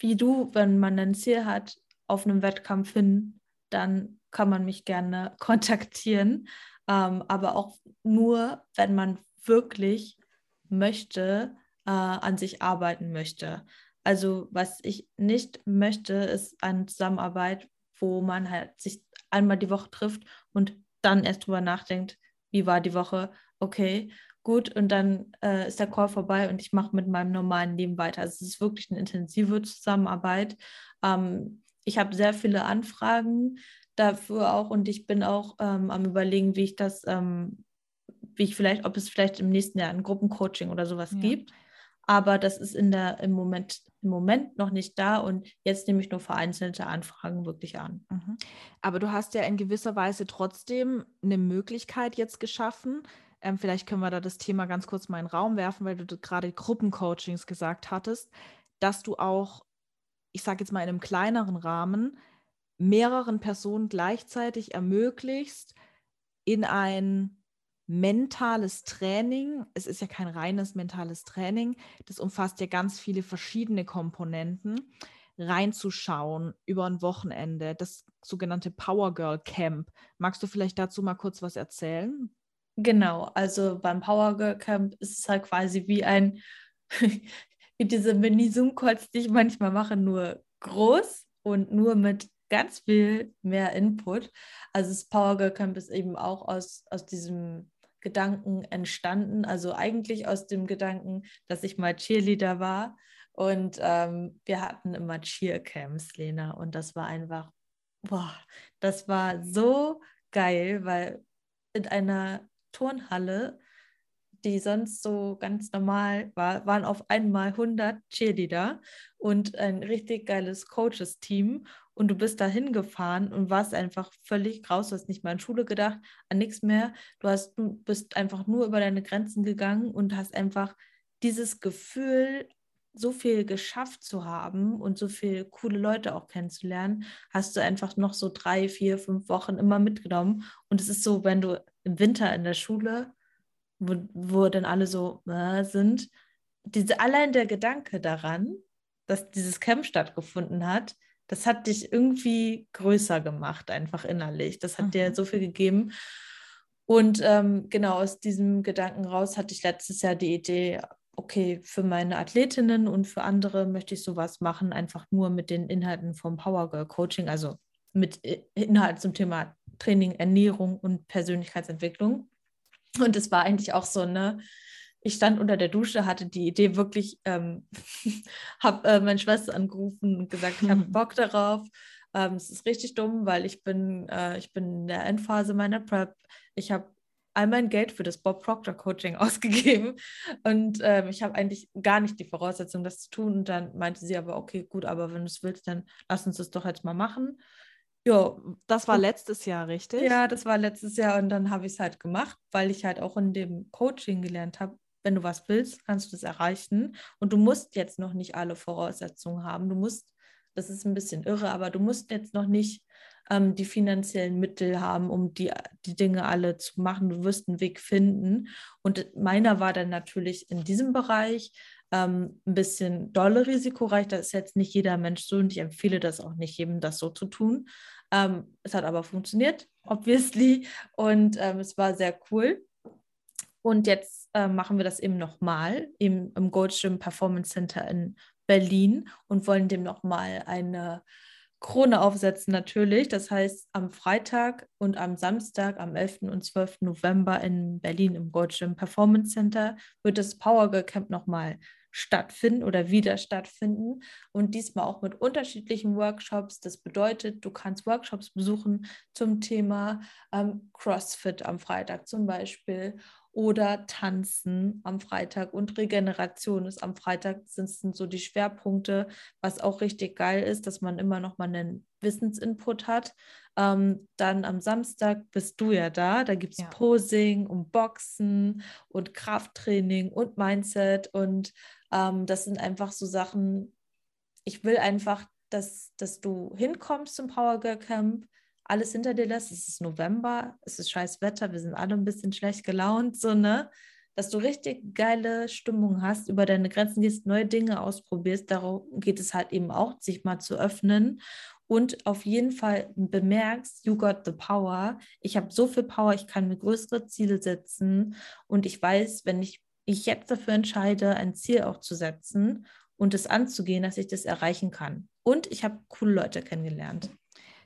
wie du, wenn man ein Ziel hat, auf einem Wettkampf hin, dann kann man mich gerne kontaktieren. Ähm, aber auch nur, wenn man wirklich möchte, äh, an sich arbeiten möchte. Also was ich nicht möchte, ist eine Zusammenarbeit, wo man halt sich einmal die Woche trifft und dann erst drüber nachdenkt, wie war die Woche, okay, gut, und dann äh, ist der Call vorbei und ich mache mit meinem normalen Leben weiter. Also es ist wirklich eine intensive Zusammenarbeit. Ähm, ich habe sehr viele Anfragen dafür auch und ich bin auch ähm, am überlegen, wie ich das, ähm, wie ich vielleicht, ob es vielleicht im nächsten Jahr ein Gruppencoaching oder sowas ja. gibt aber das ist in der, im, Moment, im Moment noch nicht da und jetzt nehme ich nur vereinzelte Anfragen wirklich an. Mhm. Aber du hast ja in gewisser Weise trotzdem eine Möglichkeit jetzt geschaffen. Ähm, vielleicht können wir da das Thema ganz kurz mal in den Raum werfen, weil du gerade Gruppencoachings gesagt hattest, dass du auch, ich sage jetzt mal in einem kleineren Rahmen, mehreren Personen gleichzeitig ermöglichst, in ein mentales Training, es ist ja kein reines mentales Training, das umfasst ja ganz viele verschiedene Komponenten, reinzuschauen über ein Wochenende, das sogenannte Power Girl Camp. Magst du vielleicht dazu mal kurz was erzählen? Genau, also beim Power Girl Camp ist es halt quasi wie ein, wie diese Mini-Zoom-Calls, die ich manchmal mache, nur groß und nur mit ganz viel mehr Input. Also das Power Girl Camp ist eben auch aus, aus diesem Gedanken entstanden. Also eigentlich aus dem Gedanken, dass ich mal Cheerleader war. Und ähm, wir hatten immer Cheercamps, Lena. Und das war einfach, boah, das war so geil, weil in einer Turnhalle die sonst so ganz normal war, waren auf einmal 100 Cheerleader und ein richtig geiles Coaches-Team. Und du bist da hingefahren und warst einfach völlig raus. Du hast nicht mal an Schule gedacht, an nichts mehr. Du, hast, du bist einfach nur über deine Grenzen gegangen und hast einfach dieses Gefühl so viel geschafft zu haben und so viele coole Leute auch kennenzulernen, hast du einfach noch so drei, vier, fünf Wochen immer mitgenommen. Und es ist so, wenn du im Winter in der Schule, wo, wo dann alle so äh, sind, diese, allein der Gedanke daran, dass dieses Camp stattgefunden hat, das hat dich irgendwie größer gemacht, einfach innerlich. Das hat mhm. dir so viel gegeben. Und ähm, genau aus diesem Gedanken raus hatte ich letztes Jahr die Idee, okay, für meine Athletinnen und für andere möchte ich sowas machen, einfach nur mit den Inhalten vom Power Girl Coaching, also mit Inhalten zum Thema Training, Ernährung und Persönlichkeitsentwicklung. Und es war eigentlich auch so, ne, ich stand unter der Dusche, hatte die Idee wirklich, ähm, habe äh, meine Schwester angerufen und gesagt, ich habe Bock darauf. Ähm, es ist richtig dumm, weil ich bin, äh, ich bin in der Endphase meiner Prep. Ich habe all mein Geld für das Bob Proctor Coaching ausgegeben und ähm, ich habe eigentlich gar nicht die Voraussetzung, das zu tun. Und dann meinte sie aber, okay, gut, aber wenn du es willst, dann lass uns das doch jetzt mal machen. Ja, das war letztes Jahr, richtig? Ja, das war letztes Jahr und dann habe ich es halt gemacht, weil ich halt auch in dem Coaching gelernt habe, wenn du was willst, kannst du das erreichen. Und du musst jetzt noch nicht alle Voraussetzungen haben. Du musst, das ist ein bisschen irre, aber du musst jetzt noch nicht ähm, die finanziellen Mittel haben, um die, die Dinge alle zu machen. Du wirst einen Weg finden. Und meiner war dann natürlich in diesem Bereich ähm, ein bisschen dolle risikoreich. Das ist jetzt nicht jeder Mensch so und ich empfehle das auch nicht jedem, das so zu tun. Ähm, es hat aber funktioniert, obviously, und ähm, es war sehr cool. Und jetzt äh, machen wir das eben nochmal im, im Goldschirm Performance Center in Berlin und wollen dem nochmal eine Krone aufsetzen natürlich. Das heißt, am Freitag und am Samstag, am 11. und 12. November in Berlin im Goldschirm Performance Center wird das Power Girl Camp nochmal stattfinden oder wieder stattfinden und diesmal auch mit unterschiedlichen Workshops. Das bedeutet, du kannst Workshops besuchen zum Thema ähm, CrossFit am Freitag zum Beispiel oder Tanzen am Freitag und Regeneration ist am Freitag, sind so die Schwerpunkte, was auch richtig geil ist, dass man immer noch mal einen Wissensinput hat. Ähm, dann am Samstag bist du ja da, da gibt es ja. Posing und Boxen und Krafttraining und Mindset und ähm, das sind einfach so Sachen, ich will einfach, dass, dass du hinkommst zum Power Girl Camp, alles hinter dir lässt. Es ist November, es ist scheiß Wetter, wir sind alle ein bisschen schlecht gelaunt, so, ne? Dass du richtig geile Stimmung hast, über deine Grenzen gehst, neue Dinge ausprobierst. Darum geht es halt eben auch, sich mal zu öffnen und auf jeden Fall bemerkst, you got the power. Ich habe so viel Power, ich kann mir größere Ziele setzen und ich weiß, wenn ich ich jetzt dafür entscheide, ein Ziel auch zu setzen und es anzugehen, dass ich das erreichen kann. Und ich habe coole Leute kennengelernt.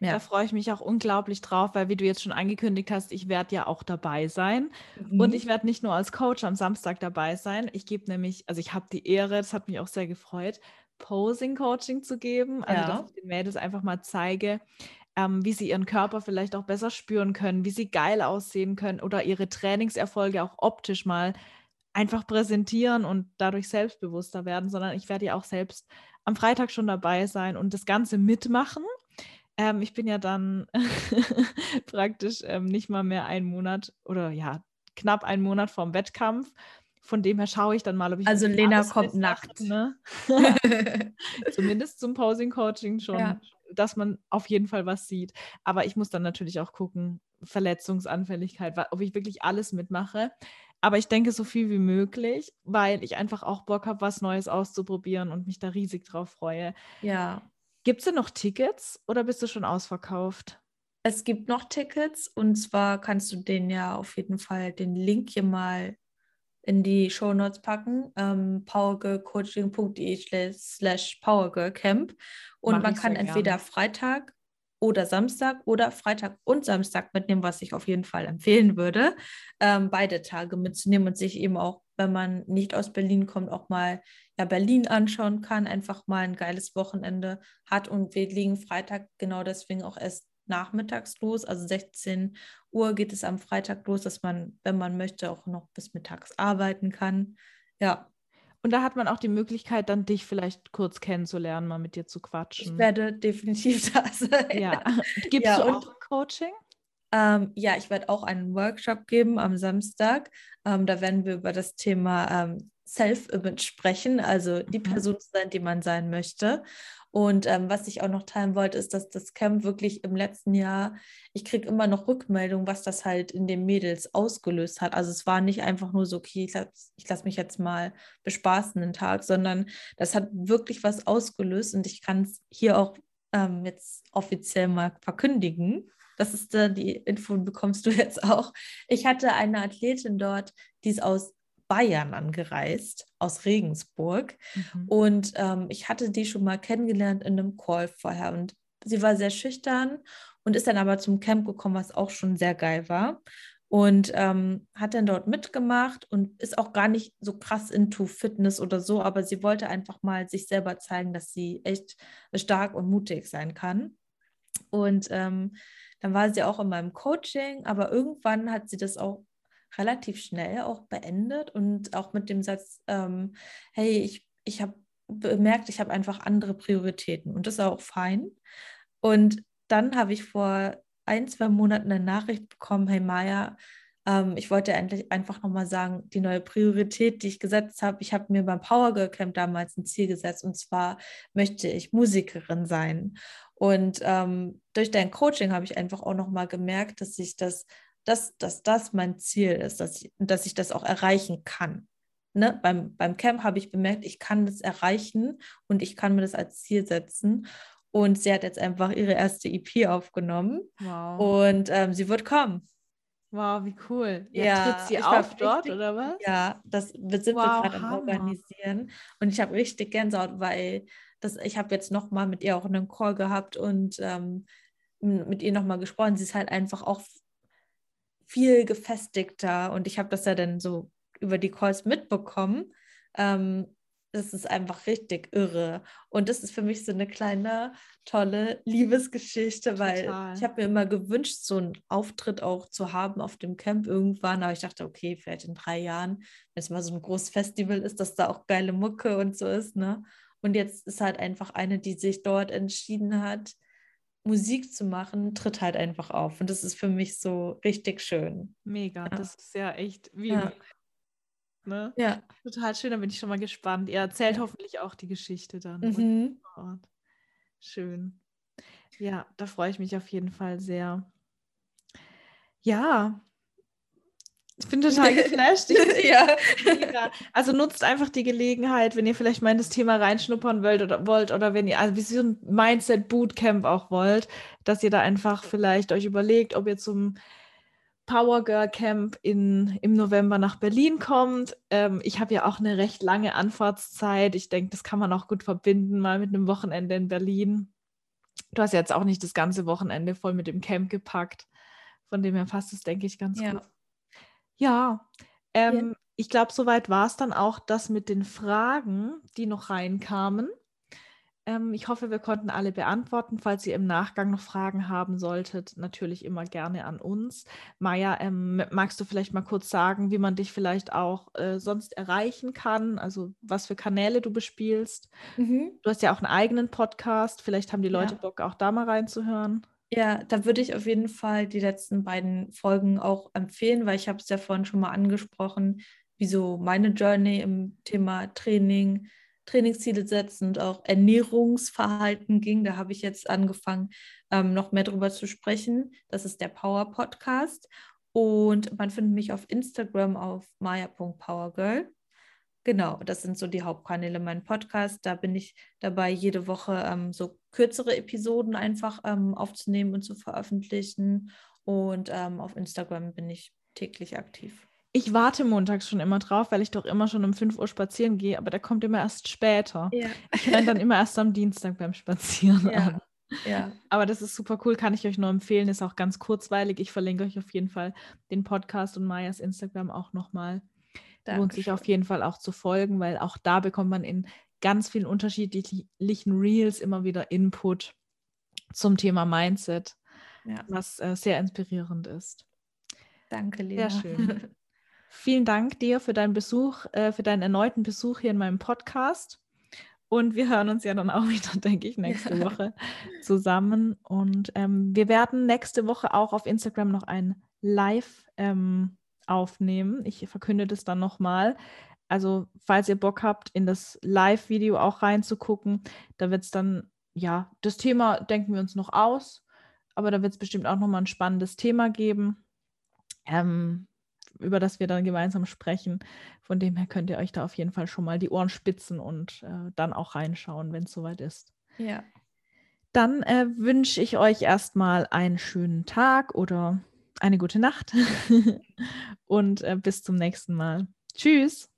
Ja. Da freue ich mich auch unglaublich drauf, weil wie du jetzt schon angekündigt hast, ich werde ja auch dabei sein. Mhm. Und ich werde nicht nur als Coach am Samstag dabei sein. Ich gebe nämlich, also ich habe die Ehre, das hat mich auch sehr gefreut, Posing-Coaching zu geben. Also ja. dass ich den Mädels einfach mal zeige, ähm, wie sie ihren Körper vielleicht auch besser spüren können, wie sie geil aussehen können oder ihre Trainingserfolge auch optisch mal einfach präsentieren und dadurch selbstbewusster werden, sondern ich werde ja auch selbst am Freitag schon dabei sein und das Ganze mitmachen. Ähm, ich bin ja dann praktisch ähm, nicht mal mehr einen Monat oder ja, knapp einen Monat vorm Wettkampf. Von dem her schaue ich dann mal, ob ich. Also Lena kommt nackt. Ne? Zumindest zum Posing-Coaching schon, ja. dass man auf jeden Fall was sieht. Aber ich muss dann natürlich auch gucken, Verletzungsanfälligkeit, ob ich wirklich alles mitmache. Aber ich denke so viel wie möglich, weil ich einfach auch Bock habe, was Neues auszuprobieren und mich da riesig drauf freue. Ja. Gibt es denn noch Tickets oder bist du schon ausverkauft? Es gibt noch Tickets und zwar kannst du den ja auf jeden Fall den Link hier mal in die Show Notes packen, ähm, powergirlcoaching.de slash powergirlcamp und Mach man kann entweder gerne. Freitag oder Samstag oder Freitag und Samstag mitnehmen, was ich auf jeden Fall empfehlen würde, ähm, beide Tage mitzunehmen und sich eben auch, wenn man nicht aus Berlin kommt, auch mal ja, Berlin anschauen kann, einfach mal ein geiles Wochenende hat. Und wir liegen Freitag genau deswegen auch erst nachmittags los. Also 16 Uhr geht es am Freitag los, dass man, wenn man möchte, auch noch bis mittags arbeiten kann. Ja. Und da hat man auch die Möglichkeit, dann dich vielleicht kurz kennenzulernen, mal mit dir zu quatschen. Ich werde definitiv da sein. Ja. Gibst ja, du auch Coaching? Ähm, ja, ich werde auch einen Workshop geben am Samstag. Ähm, da werden wir über das Thema ähm, Self-Image sprechen, also die mhm. Person sein, die man sein möchte. Und ähm, was ich auch noch teilen wollte, ist, dass das Camp wirklich im letzten Jahr, ich kriege immer noch Rückmeldungen, was das halt in den Mädels ausgelöst hat. Also es war nicht einfach nur so, okay, ich lasse lass mich jetzt mal bespaßen den Tag, sondern das hat wirklich was ausgelöst und ich kann es hier auch ähm, jetzt offiziell mal verkündigen. Das ist äh, die Info, bekommst du jetzt auch. Ich hatte eine Athletin dort, die ist aus Bayern angereist, aus Regensburg. Mhm. Und ähm, ich hatte die schon mal kennengelernt in einem Call vorher. Und sie war sehr schüchtern und ist dann aber zum Camp gekommen, was auch schon sehr geil war. Und ähm, hat dann dort mitgemacht und ist auch gar nicht so krass into Fitness oder so, aber sie wollte einfach mal sich selber zeigen, dass sie echt stark und mutig sein kann. Und ähm, dann war sie auch in meinem Coaching, aber irgendwann hat sie das auch relativ schnell auch beendet und auch mit dem Satz, ähm, hey, ich, ich habe bemerkt, ich habe einfach andere Prioritäten und das ist auch fein. Und dann habe ich vor ein, zwei Monaten eine Nachricht bekommen, hey Maya, ähm, ich wollte endlich einfach nochmal sagen, die neue Priorität, die ich gesetzt habe, ich habe mir beim Power Girl Camp damals ein Ziel gesetzt und zwar möchte ich Musikerin sein. Und ähm, durch dein Coaching habe ich einfach auch nochmal gemerkt, dass ich das dass, dass das mein Ziel ist, dass ich, dass ich das auch erreichen kann. Ne? Beim, beim Camp habe ich bemerkt, ich kann das erreichen und ich kann mir das als Ziel setzen. Und sie hat jetzt einfach ihre erste EP aufgenommen. Wow. Und ähm, sie wird kommen. Wow, wie cool. Ja, ja tritt sie auf richtig, dort oder was? Ja, das sind wow, wir gerade am Organisieren. Und ich habe richtig Gänsehaut, weil das, ich habe jetzt nochmal mit ihr auch einen Call gehabt und ähm, mit ihr nochmal gesprochen. Sie ist halt einfach auch viel gefestigter und ich habe das ja dann so über die Calls mitbekommen. Ähm, das ist einfach richtig irre. Und das ist für mich so eine kleine, tolle Liebesgeschichte, weil Total. ich habe mir immer gewünscht, so einen Auftritt auch zu haben auf dem Camp irgendwann. Aber ich dachte, okay, vielleicht in drei Jahren, wenn es mal so ein großes Festival ist, dass da auch geile Mucke und so ist. Ne? Und jetzt ist halt einfach eine, die sich dort entschieden hat, Musik zu machen, tritt halt einfach auf. Und das ist für mich so richtig schön. Mega, ja. das ist ja echt wie. Ja. Ne? ja. Total schön, da bin ich schon mal gespannt. Ihr erzählt ja. hoffentlich auch die Geschichte dann. Mhm. Schön. Ja, da freue ich mich auf jeden Fall sehr. Ja, ich bin total geflasht. ja. Also nutzt einfach die Gelegenheit, wenn ihr vielleicht mal in das Thema reinschnuppern wollt oder wollt oder wenn ihr also wie so ein Mindset Bootcamp auch wollt, dass ihr da einfach vielleicht euch überlegt, ob ihr zum Power Girl Camp in, im November nach Berlin kommt. Ähm, ich habe ja auch eine recht lange Anfahrtszeit. Ich denke, das kann man auch gut verbinden, mal mit einem Wochenende in Berlin. Du hast jetzt auch nicht das ganze Wochenende voll mit dem Camp gepackt. Von dem her passt es, denke ich, ganz ja. gut. Ja, ähm, ja. ich glaube, soweit war es dann auch das mit den Fragen, die noch reinkamen. Ähm, ich hoffe, wir konnten alle beantworten. Falls ihr im Nachgang noch Fragen haben solltet, natürlich immer gerne an uns. Maja, ähm, magst du vielleicht mal kurz sagen, wie man dich vielleicht auch äh, sonst erreichen kann? Also was für Kanäle du bespielst? Mhm. Du hast ja auch einen eigenen Podcast. Vielleicht haben die Leute ja. Bock, auch da mal reinzuhören. Ja, da würde ich auf jeden Fall die letzten beiden Folgen auch empfehlen, weil ich habe es ja vorhin schon mal angesprochen, wie so meine Journey im Thema Training, Trainingsziele setzen und auch Ernährungsverhalten ging. Da habe ich jetzt angefangen, ähm, noch mehr darüber zu sprechen. Das ist der Power Podcast. Und man findet mich auf Instagram auf maya.powergirl. Genau, das sind so die Hauptkanäle mein Podcast. Da bin ich dabei, jede Woche ähm, so kürzere Episoden einfach ähm, aufzunehmen und zu veröffentlichen. Und ähm, auf Instagram bin ich täglich aktiv. Ich warte montags schon immer drauf, weil ich doch immer schon um 5 Uhr spazieren gehe, aber der kommt immer erst später. Ja. Ich renne dann immer erst am Dienstag beim Spazieren ja. an. Ja. Aber das ist super cool, kann ich euch nur empfehlen. Ist auch ganz kurzweilig. Ich verlinke euch auf jeden Fall den Podcast und Mayas Instagram auch nochmal. Dankeschön. lohnt sich auf jeden Fall auch zu folgen, weil auch da bekommt man in ganz vielen unterschiedlichen Reels immer wieder Input zum Thema Mindset. ja. was äh, sehr inspirierend ist. Danke, Lena. Sehr schön. Vielen Dank dir für deinen Besuch, äh, für deinen erneuten Besuch hier in meinem Podcast. Und wir hören uns ja dann auch wieder, denke ich, nächste Woche zusammen. Und ähm, wir werden nächste Woche auch auf Instagram noch ein Live ähm, aufnehmen. Ich verkünde das dann nochmal. Also, falls ihr Bock habt, in das Live-Video auch reinzugucken, da wird es dann, ja, das Thema denken wir uns noch aus, aber da wird es bestimmt auch nochmal ein spannendes Thema geben. Ähm, über das wir dann gemeinsam sprechen. Von dem her könnt ihr euch da auf jeden Fall schon mal die Ohren spitzen und äh, dann auch reinschauen, wenn es soweit ist. Ja. Dann äh, wünsche ich euch erstmal einen schönen Tag oder eine gute Nacht und äh, bis zum nächsten Mal. Tschüss.